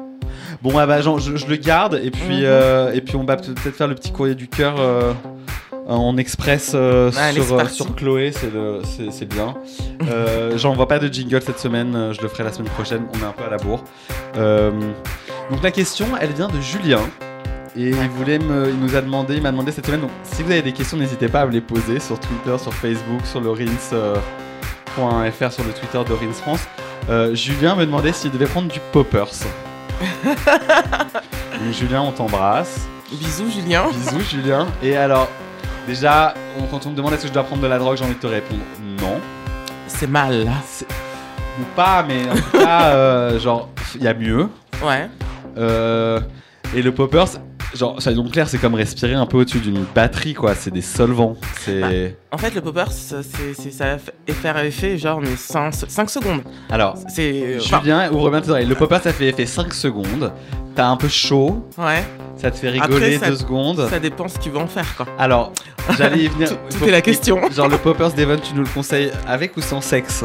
Bon, ah bah, genre, je, je le garde et puis, Mhm. euh, et puis on va peut-être faire le petit courrier du cœur euh, en express euh, c'est sur, Chloé, c'est bien. J'envoie pas de jingle cette semaine, je le ferai la semaine prochaine, on est un peu à la bourre. Donc la question, elle vient de Julien. Et il, voulait me, il nous a demandé, il m'a demandé cette semaine. Donc, si vous avez des questions, n'hésitez pas à me les poser sur Twitter, sur Facebook, sur le rins.fr, sur le Twitter de Rins France. Julien me demandait s'il devait prendre du poppers. Donc, Julien, on t'embrasse. Bisous Julien. Bisous Julien. Et alors, déjà, on- quand on me demande est-ce que je dois prendre de la drogue, j'ai envie de te répondre non. C'est mal. Ou pas, mais en tout cas, euh, genre, il y a mieux. Ouais. Euh, et le poppers, genre, soyons clairs, c'est comme respirer un peu au-dessus d'une batterie, quoi. C'est des solvants. C'est. En fait, le popper, c'est c'est- ça va f- faire effet genre mais 5, secondes. Alors, C'est. Julien, ouvre bien tes oreilles. Le popper, ça fait effet 5 secondes. T'as un peu chaud. Ouais. Ça te fait rigoler Après, ça- deux secondes. Ça dépend ce qu'ils vont en faire quoi. Alors, j'allais y venir. Tout- tout Faut- est la question. Genre, le poppers d'Evan, tu nous le conseilles avec ou sans sexe?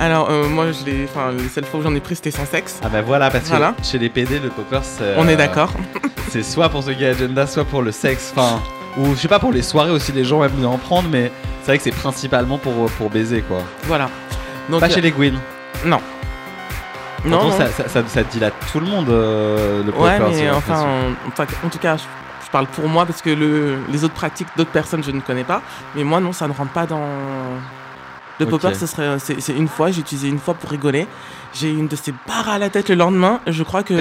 Alors, euh, moi, je l'ai. Enfin, les seules fois où j'en ai pris, c'était sans sexe. Ah bah voilà, parce Voilà. que chez les PD, le poppers, c'est. On est d'accord. c'est soit pour ce gay agenda, soit pour le sexe. Enfin, ou je sais pas, pour les soirées aussi, les gens aiment bien en prendre, mais c'est vrai que c'est principalement pour, pour baiser, quoi. Voilà. Donc, pas euh, chez les Gwyn. Non. Non, Pourtant, non. Ça, ça, ça, ça dilate tout le monde, euh, le Ouais, poppers. mais enfin, en, enfin, en tout cas, je, je parle pour moi parce que le, les autres pratiques d'autres personnes, je ne connais pas. Mais moi, non, ça ne rentre pas dans. Le Ok. popper, ce serait, c'est, c'est une fois, j'ai utilisé une fois pour rigoler. J'ai eu une de ces barres à la tête le lendemain. Je crois que.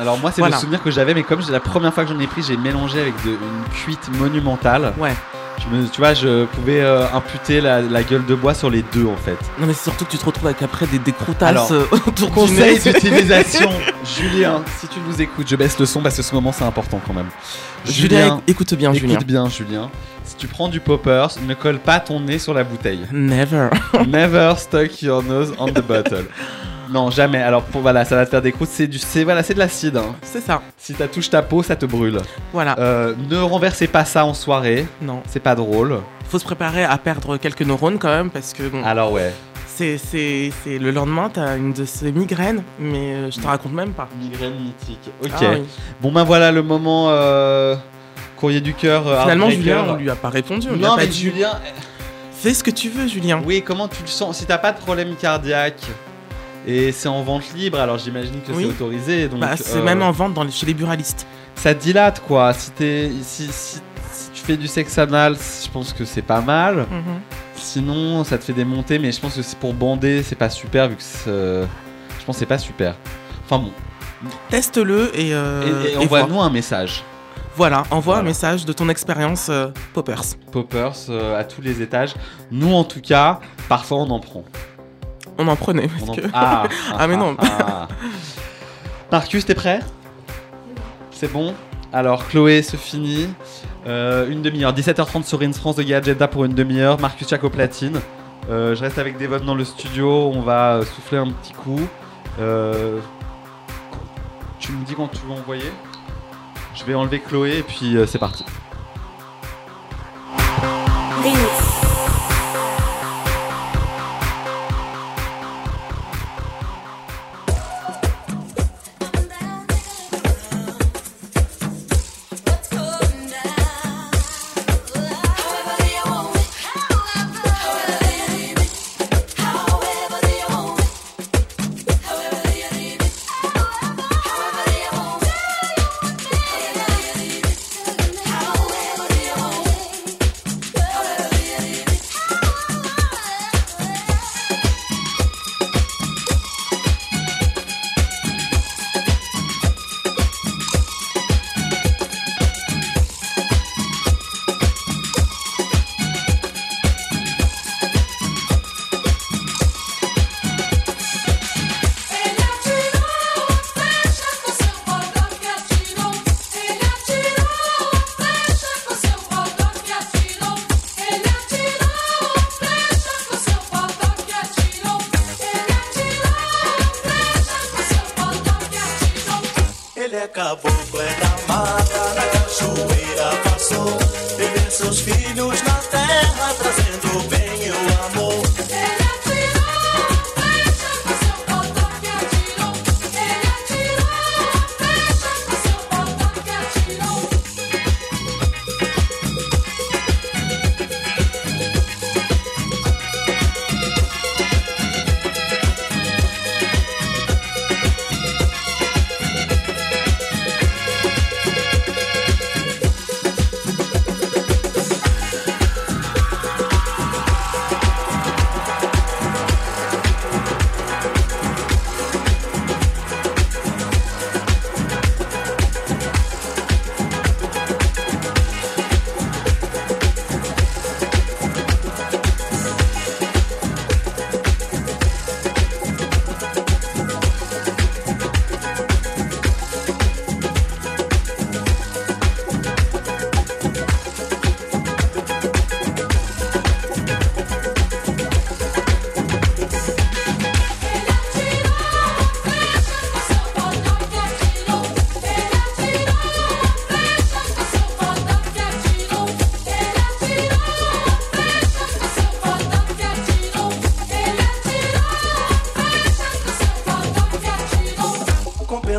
Alors moi, c'est voilà. le souvenir que j'avais, mais comme j'ai- la première fois que j'en ai pris, j'ai mélangé avec de- une cuite monumentale. Ouais. Je me, tu vois, je pouvais euh, imputer la, la gueule de bois sur les deux, en fait. Non, mais c'est surtout que tu te retrouves avec après des, des Alors, euh, autour Conseil d'utilisation, Julien, si tu nous écoutes, je baisse le son parce que ce moment c'est important quand même. Julien, écoute bien, écoute Julien. bien, Julien. Si tu prends du poppers, ne colle pas ton nez sur la bouteille. Never. Never stuck your nose on the bottle. Non, jamais. Alors pour, voilà, ça va te faire des croûtes. C'est du, c'est voilà, c'est de l'acide. hein. C'est ça. Si ça touche ta peau, ça te brûle. Voilà. Euh, ne renversez pas ça en soirée. Non. C'est pas drôle. Faut se préparer à perdre quelques neurones quand même parce que bon. Alors ouais. C'est, c'est, c'est le lendemain, t'as une de ces migraines, mais euh, je te raconte même pas. Migraine mythique. Ok. Ah oui. Bon ben voilà le moment euh, courrier du cœur. euh, Finalement. Julien, on lui a pas répondu. On lui Non, a pas mais dit. Julien. Fais ce que tu veux, Julien. Oui, comment tu le sens? Si t'as pas de problème cardiaque et c'est en vente libre, alors j'imagine que Oui. c'est autorisé. Donc, Bah, c'est euh, même en vente dans les- chez les buralistes. Ça dilate quoi. Si, t'es- si, si- si tu fais du sexe anal, je pense que c'est pas mal. Mhm. Sinon, ça te fait des montées, mais je pense que c'est pour bander, c'est pas super vu que je pense que c'est pas super. Enfin bon. Teste-le et, euh, et, et et envoie-nous un message. Voilà, envoie Voilà. un message de ton expérience euh, Poppers. Poppers euh, à tous les étages. Nous en tout cas, parfois on en prend. On en prenait. On parce en- que- Ah, Ah, mais non. ah. Marcus, t'es prêt? C'est bon? Alors, Chloé se finit. Euh, une demi-heure. 17h30 sur Rins France de Gay Agenda pour une demi-heure. Marcus Chaco platine. Euh, je reste avec Devon dans le studio. On va souffler un petit coup. Euh, tu me dis quand tu veux envoyer? Je vais enlever Chloé et puis euh, c'est parti.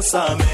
Some.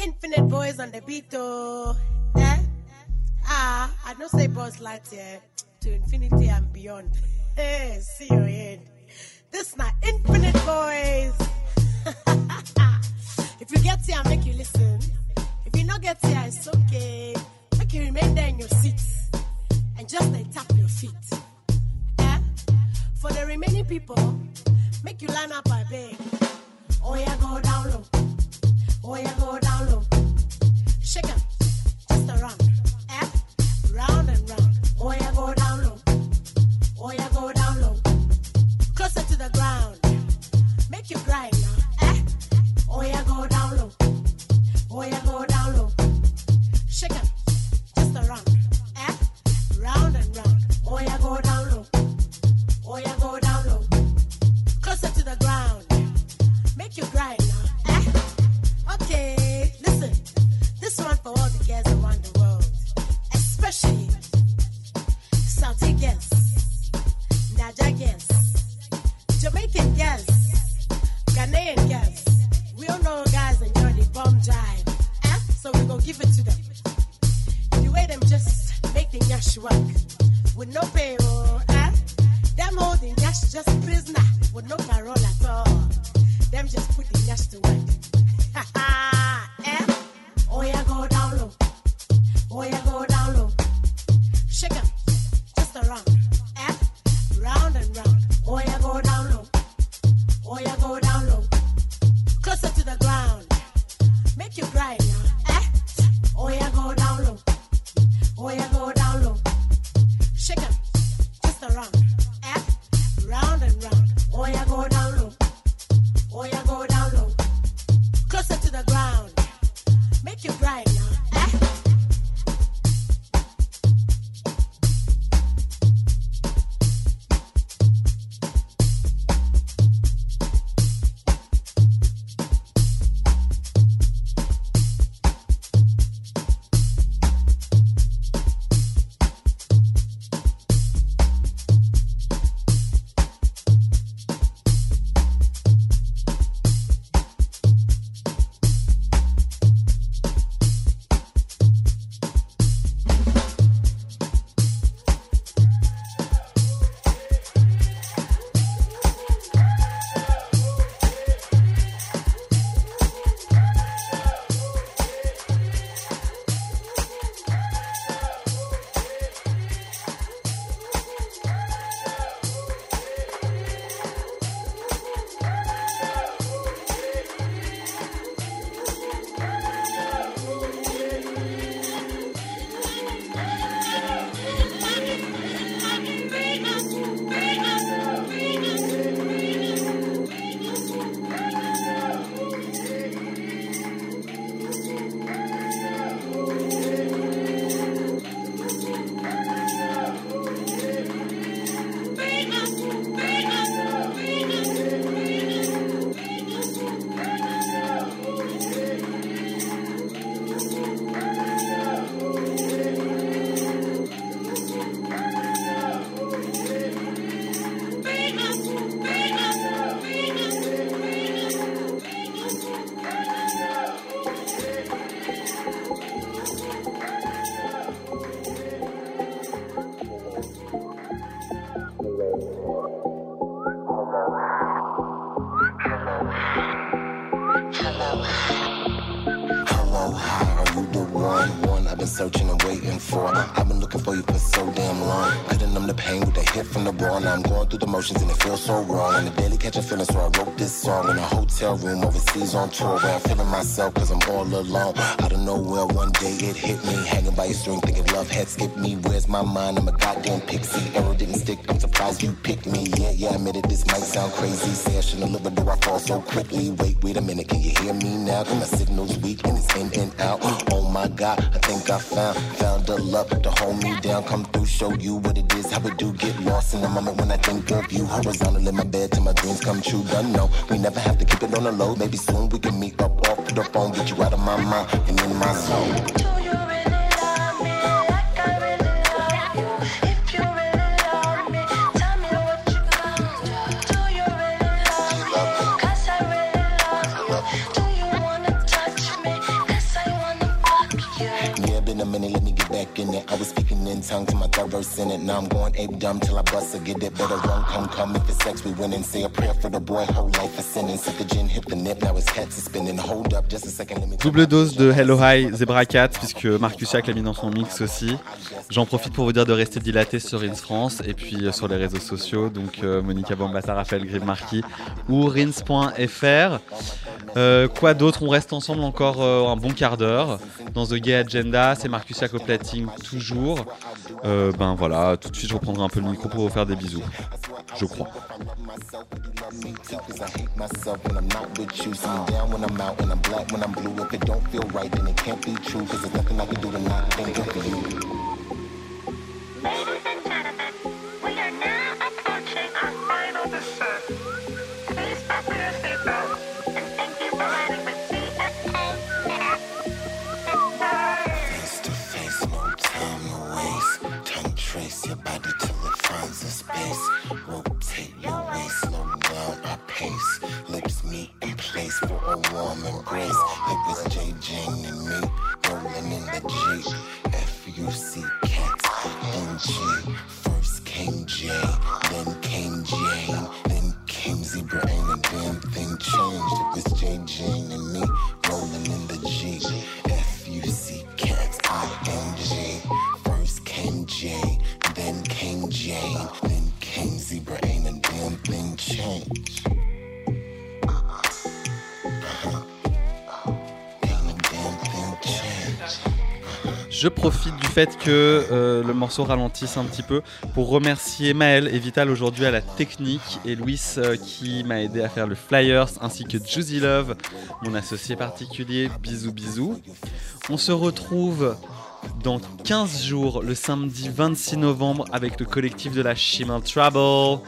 Infinite Boys on the beat, oh. Eh? Ah, I don't say like Lightyear to infinity and beyond. Hey, see you in. This my Infinite Boys. if you get here, I make you listen. If you not get here, it's okay. Make you remain there in your seats and just like tap your feet. Eh? For the remaining people, make you line up, I beg. Shake up, just around, up, round and round. Oh, yeah, go down. rock with no band. So wrong. On the daily catching feelings, so I wrote this song in a hotel room overseas on tour where I'm feeling myself cause I'm all alone. Out of nowhere, one day it hit me. Hanging by a string, thinking love had skipped me. Where's my mind? I'm a goddamn pixie. Arrow didn't stick, I'm surprised you picked me. Yeah, yeah, I admit it, this might sound crazy. Say I shouldn't live, but do I fall so quickly? Wait, wait a minute, can you hear me now? Cause my signal's weak and it's in and out. Oh my god, I think I found, found a love to hold me down. Come through, show you what it is, how it do get lost in the moment when I think of you. Horizontal in my bed till my dreams come true. Done know, we never have to keep it on the low. Maybe soon we can meet up off the phone, get you out of my mind and in my zone. Now I'm going ape dumb till I bust or get it. Better run, come, come. If it's sex, we win and say a prayer for the boy. Whole life a sentence. If the gin hit the nip, now his head's spinning. Hold up, just a second, let me. Double dose de Hello High Zebra Cat, puisque Marcus Jack l'a mis dans son mix aussi. J'en profite pour vous dire de rester dilaté sur Rins France et puis euh, sur les réseaux sociaux, donc euh, Monica Bambata, Raphaël Grimm-Marquis ou rins.fr. Euh, quoi d'autre? On reste ensemble encore euh, un bon quart d'heure dans The Gay Agenda. C'est Marcus Jack au platine toujours. Euh, ben voilà, tout de suite je reprendrai un peu le micro pour vous faire des bisous. Je crois. A space. Rotate your waist, slow down our pace. Lips meet in place for a warm embrace. It was J. Jane and me rolling in the Jeep. F-U-C cats, NG. First came J, Je profite du fait que euh, le morceau ralentisse un petit peu pour remercier Maël et Vital aujourd'hui à la technique et Louis euh, qui m'a aidé à faire le flyers ainsi que Juicy Love, mon associé particulier. Bisous bisous. On se retrouve dans 15 jours, le samedi 26 novembre, avec le collectif de la Shimmel Trouble,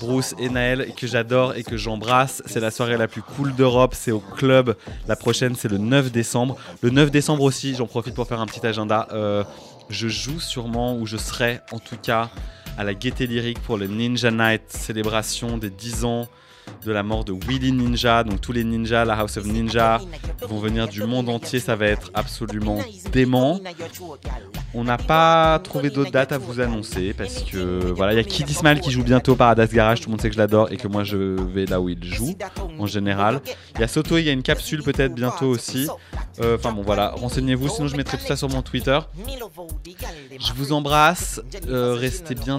Bruce et Naël, que j'adore et que j'embrasse. C'est la soirée la plus cool d'Europe, c'est au club. La prochaine, c'est le 9 décembre. Le 9 décembre aussi, j'en profite pour faire un petit agenda. euh, je joue sûrement, ou je serai en tout cas, à la Gaieté Lyrique pour le Ninja Night, célébration des 10 ans de la mort de Willy Ninja. Donc tous les ninjas, la House of Ninja, vont venir du monde entier. Ça va être absolument dément. On n'a pas trouvé d'autres dates à vous annoncer parce que voilà, il y a Kid Ismail qui joue bientôt Paradise Garage. Tout le monde sait que je l'adore et que moi je vais là où il joue en général. Il y a Soto, il y a une capsule peut-être bientôt aussi. Euh, Enfin bon voilà, renseignez-vous. Sinon je mettrai tout ça sur mon Twitter. Je vous embrasse. Euh, restez bien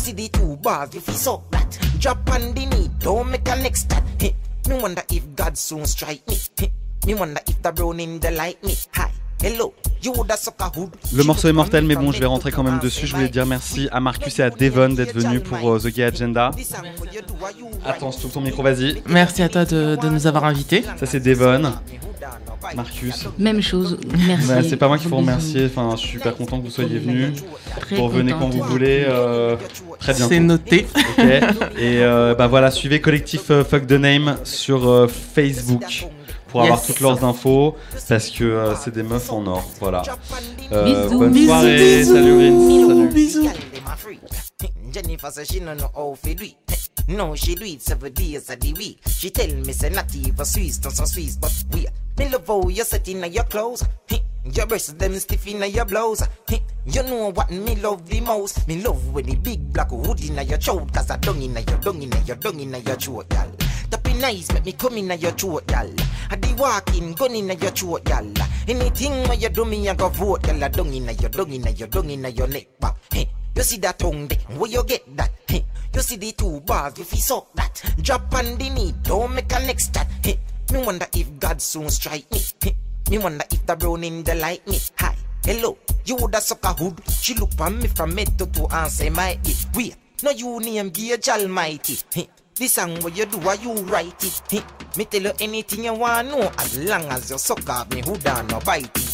Heh, You see the two bars, if you suck that. Drop on the knee, don't make a next step. Heh, Me wonder if God soon strike me. Me wonder if the they like me. Hi, hello. Le morceau est mortel, mais bon, je vais rentrer quand même dessus. Je voulais dire merci à Marcus et à Devon d'être venus pour euh, The Gay Agenda. Attends, je trouve ton micro, vas-y. Merci à toi de, de nous avoir invités. Ça, c'est Devon. Marcus. Même chose, merci. Bah, c'est pas moi qu'il faut remercier. Enfin, je suis super content que vous soyez venus. Très Vous revenez quand vous voulez. euh, très bientôt. C'est noté. Et euh, bah voilà, suivez collectif euh, Fuck the Name sur euh, Facebook pour avoir toutes leurs infos parce que euh, c'est des meufs en or. Voilà. Euh, Bisous. bonne Bisous, soirée. bisous. Salut. Girl, no she do it seven days of the week. She tell me say not even Swiss, not some Swiss, but we. Me love how you set in your clothes. Your breasts them stiff in your blouse. You know what me love the most. Me love when the big black hood in your throat. Cause I dung in your dung in your dung in your throat. Tapping nice, make me come in your throat, gal. I the walking gun in your throat, gal. Anything where you do me, I go vote, gal. I dung in your dung in your dung in your neck, back. Hey, you see that tongue there? Where you get that? Hey, you see the two bars if you suck that. Drop on the knee, don't make a next chat. Hey, me wonder if God soon strike me. Hey, me wonder if the browning the like me. Hi, hello, you woulda suck a hood. She look on me from head to toe and say my it. Wait, no you name Gage Almighty. Hey, this song what you do, why you write it? Hey, me tell you anything you want know as long as you suck off me hood and no bite it.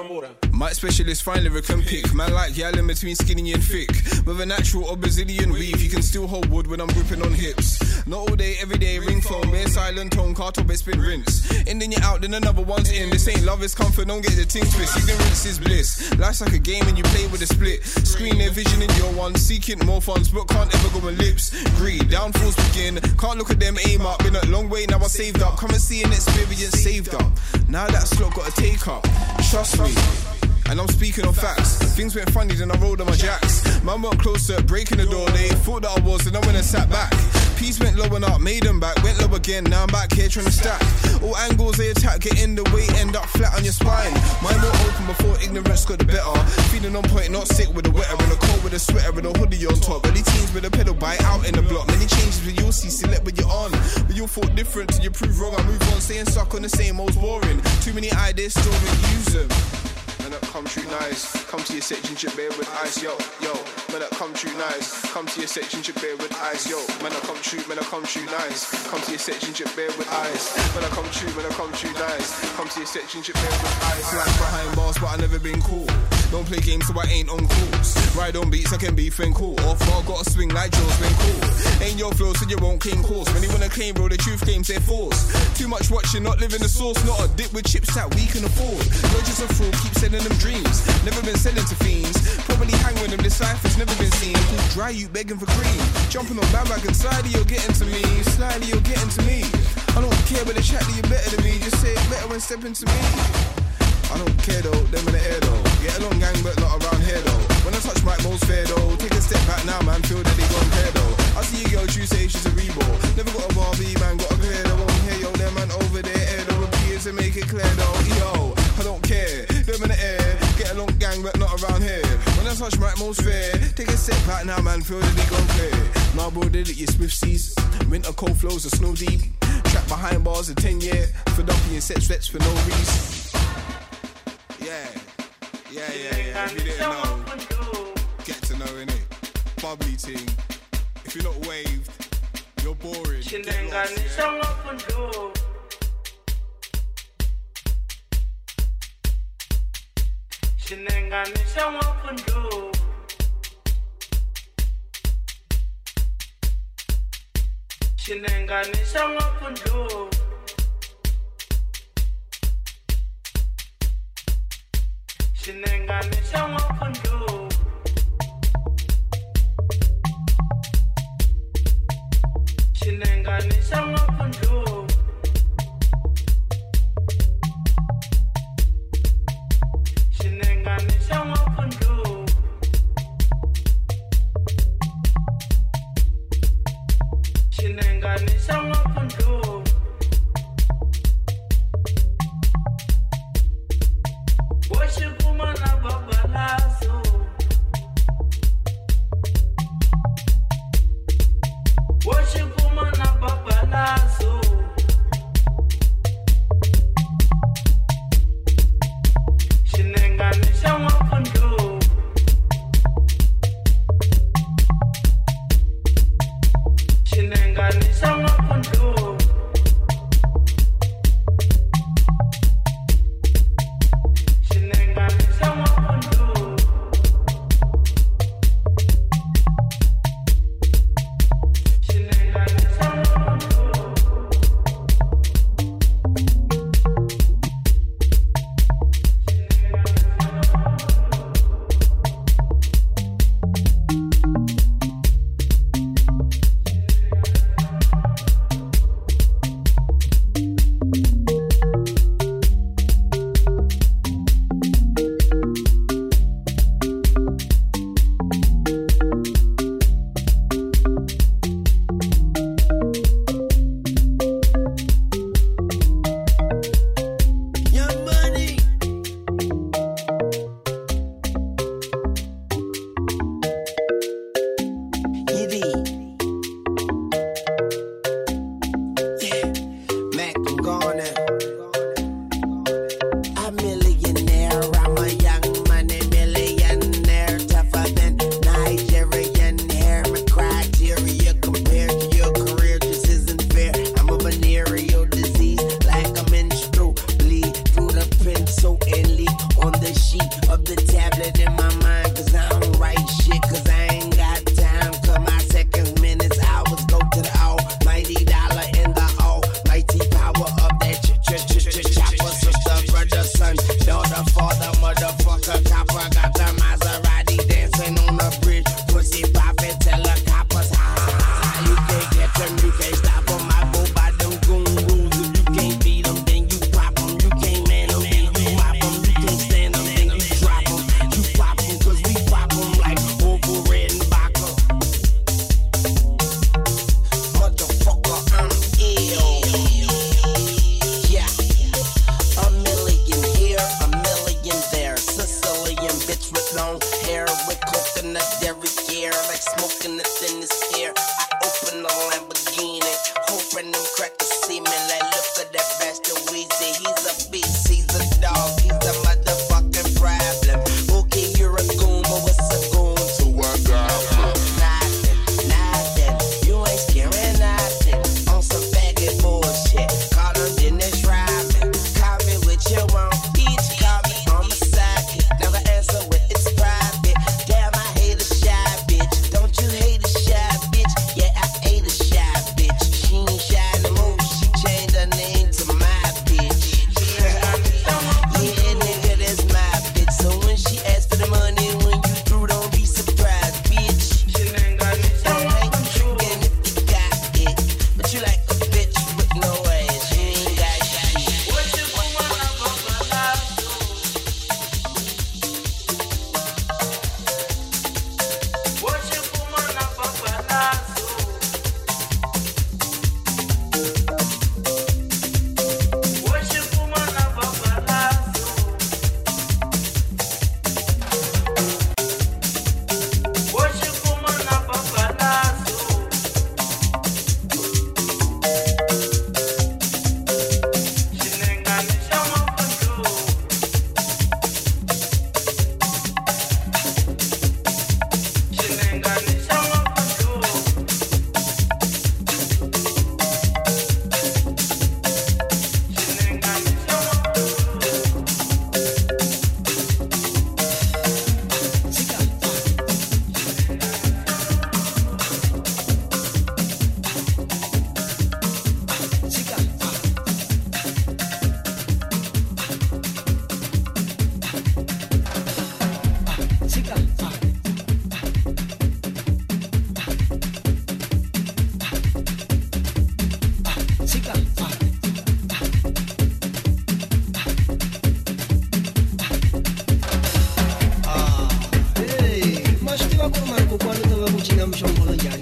Tambora. Mic specialist, fine lyric and pick. Man like in between skinny and thick. With a natural or Brazilian weave, you can still hold wood when I'm gripping on hips. Not all day, every day, ring phone, bare silent tone, car top, it's been rinse. And then you're out, then another one's in. This ain't love, it's comfort, don't get the ting twist. Ignorance is bliss. Life's like a game and you play with a split. Screen their vision in your one, seeking more funds, but can't ever go on lips. Greed, downfalls begin. Can't look at them, aim up. Been a long way, now I saved up. Come and see an experience saved up. Now that slot got to take up. Trust me. And I'm speaking on facts. Things went funny, then I rolled on my jacks. Man went closer, breaking the door. They thought that I was, and I went and sat back. Peace went low and up, made them back. Went low again, now I'm back here trying to stack. All angles they attack, get in the way, end up flat on your spine. Mind more open before ignorance got the better. Feeling on point, not sick with the wetter, and a cold with a sweater and a hoodie on top. Early teens with a pedal bite out in the block. Many changes, but you'll see, select what you're on. But you'll thought different till you prove wrong. I move on, staying stuck on the same old boring. Too many ideas, still use them. Man up, come true nice. Come to your section, chip beer with ice, yo, yo. Man up, come true nice. Come to your section, chip beer with ice, yo. Man up, come true, man up, come true nice. Come to your section, chip beer with ice. Man up, come true, man up, come true nice. Come to your section, chip beer with ice. Like behind bars, but I never been cool. Don't play games, so I ain't on calls. Ride on beats, I can be friend cool. Off bar, got a swing like Joe's been cool. Ain't your flow, so you won't claim course. When you wanna claim, bro, the truth claims they're force. Too much watching, not living the source. Not a dip with chips that we can afford. Just a fraud, keep selling them dreams. Never been selling to fiends. Probably hang with them, this cipher's never been seen. Cool dry you begging for cream. Jumping on bandwagon, slightly you're getting to me. Slightly you're getting to me. I don't care the chat that you're better than me. Just say it better when stepping to me. I don't care though, them in the air though. Get along gang, but not around here though. When I touch mic, most fair though. Take a step back now, man, feel that they gone pair though. I see a girl, you say she's a rebo. Never got a Barbie, man, got a clear though. Won't hear yo, them man over there, air though. Repeat to make it clear though. Yo, I don't care, them in the air. Get along gang, but not around here. When I touch mic, most fair. Take a step back now, man, feel that they gone clear. Nah, bro, did it, you swift seas. Winter cold flows are snow deep. Trap behind bars a 10 year. For dumping and set sweats for no reason. Yeah, yeah, yeah, yeah. If you didn't know, get to know innit. Bubbly ting. If you're not waved, you're boring. Get lost, yeah. Shinenganisha wapundu Shinenganisha wapundu chinenganisha mwakhundulu chinenganisha mwakhundulu koma kukwano tanga kuchina mshongolo njani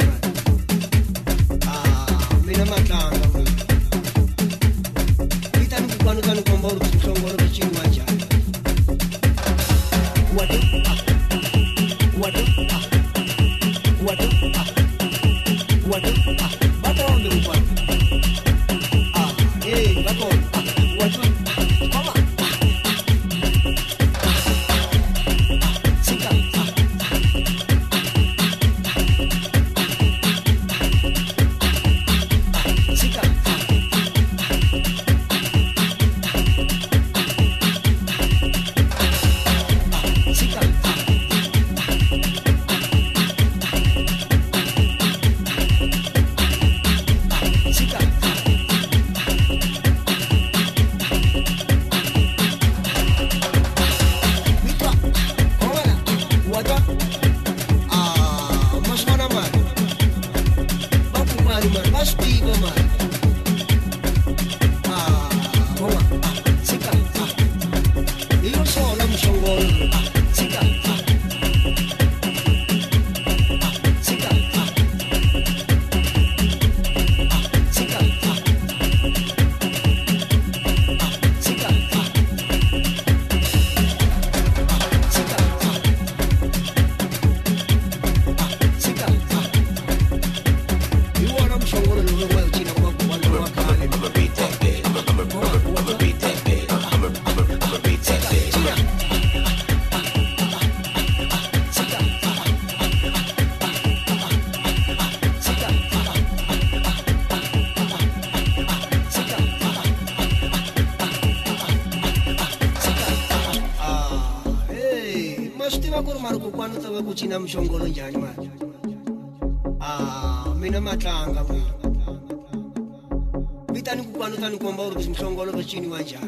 uchina mshongolo njani manje? Ah mina matlanga vita ni kukwani u ta ni komba u ri mshongolo va ciniwa njani?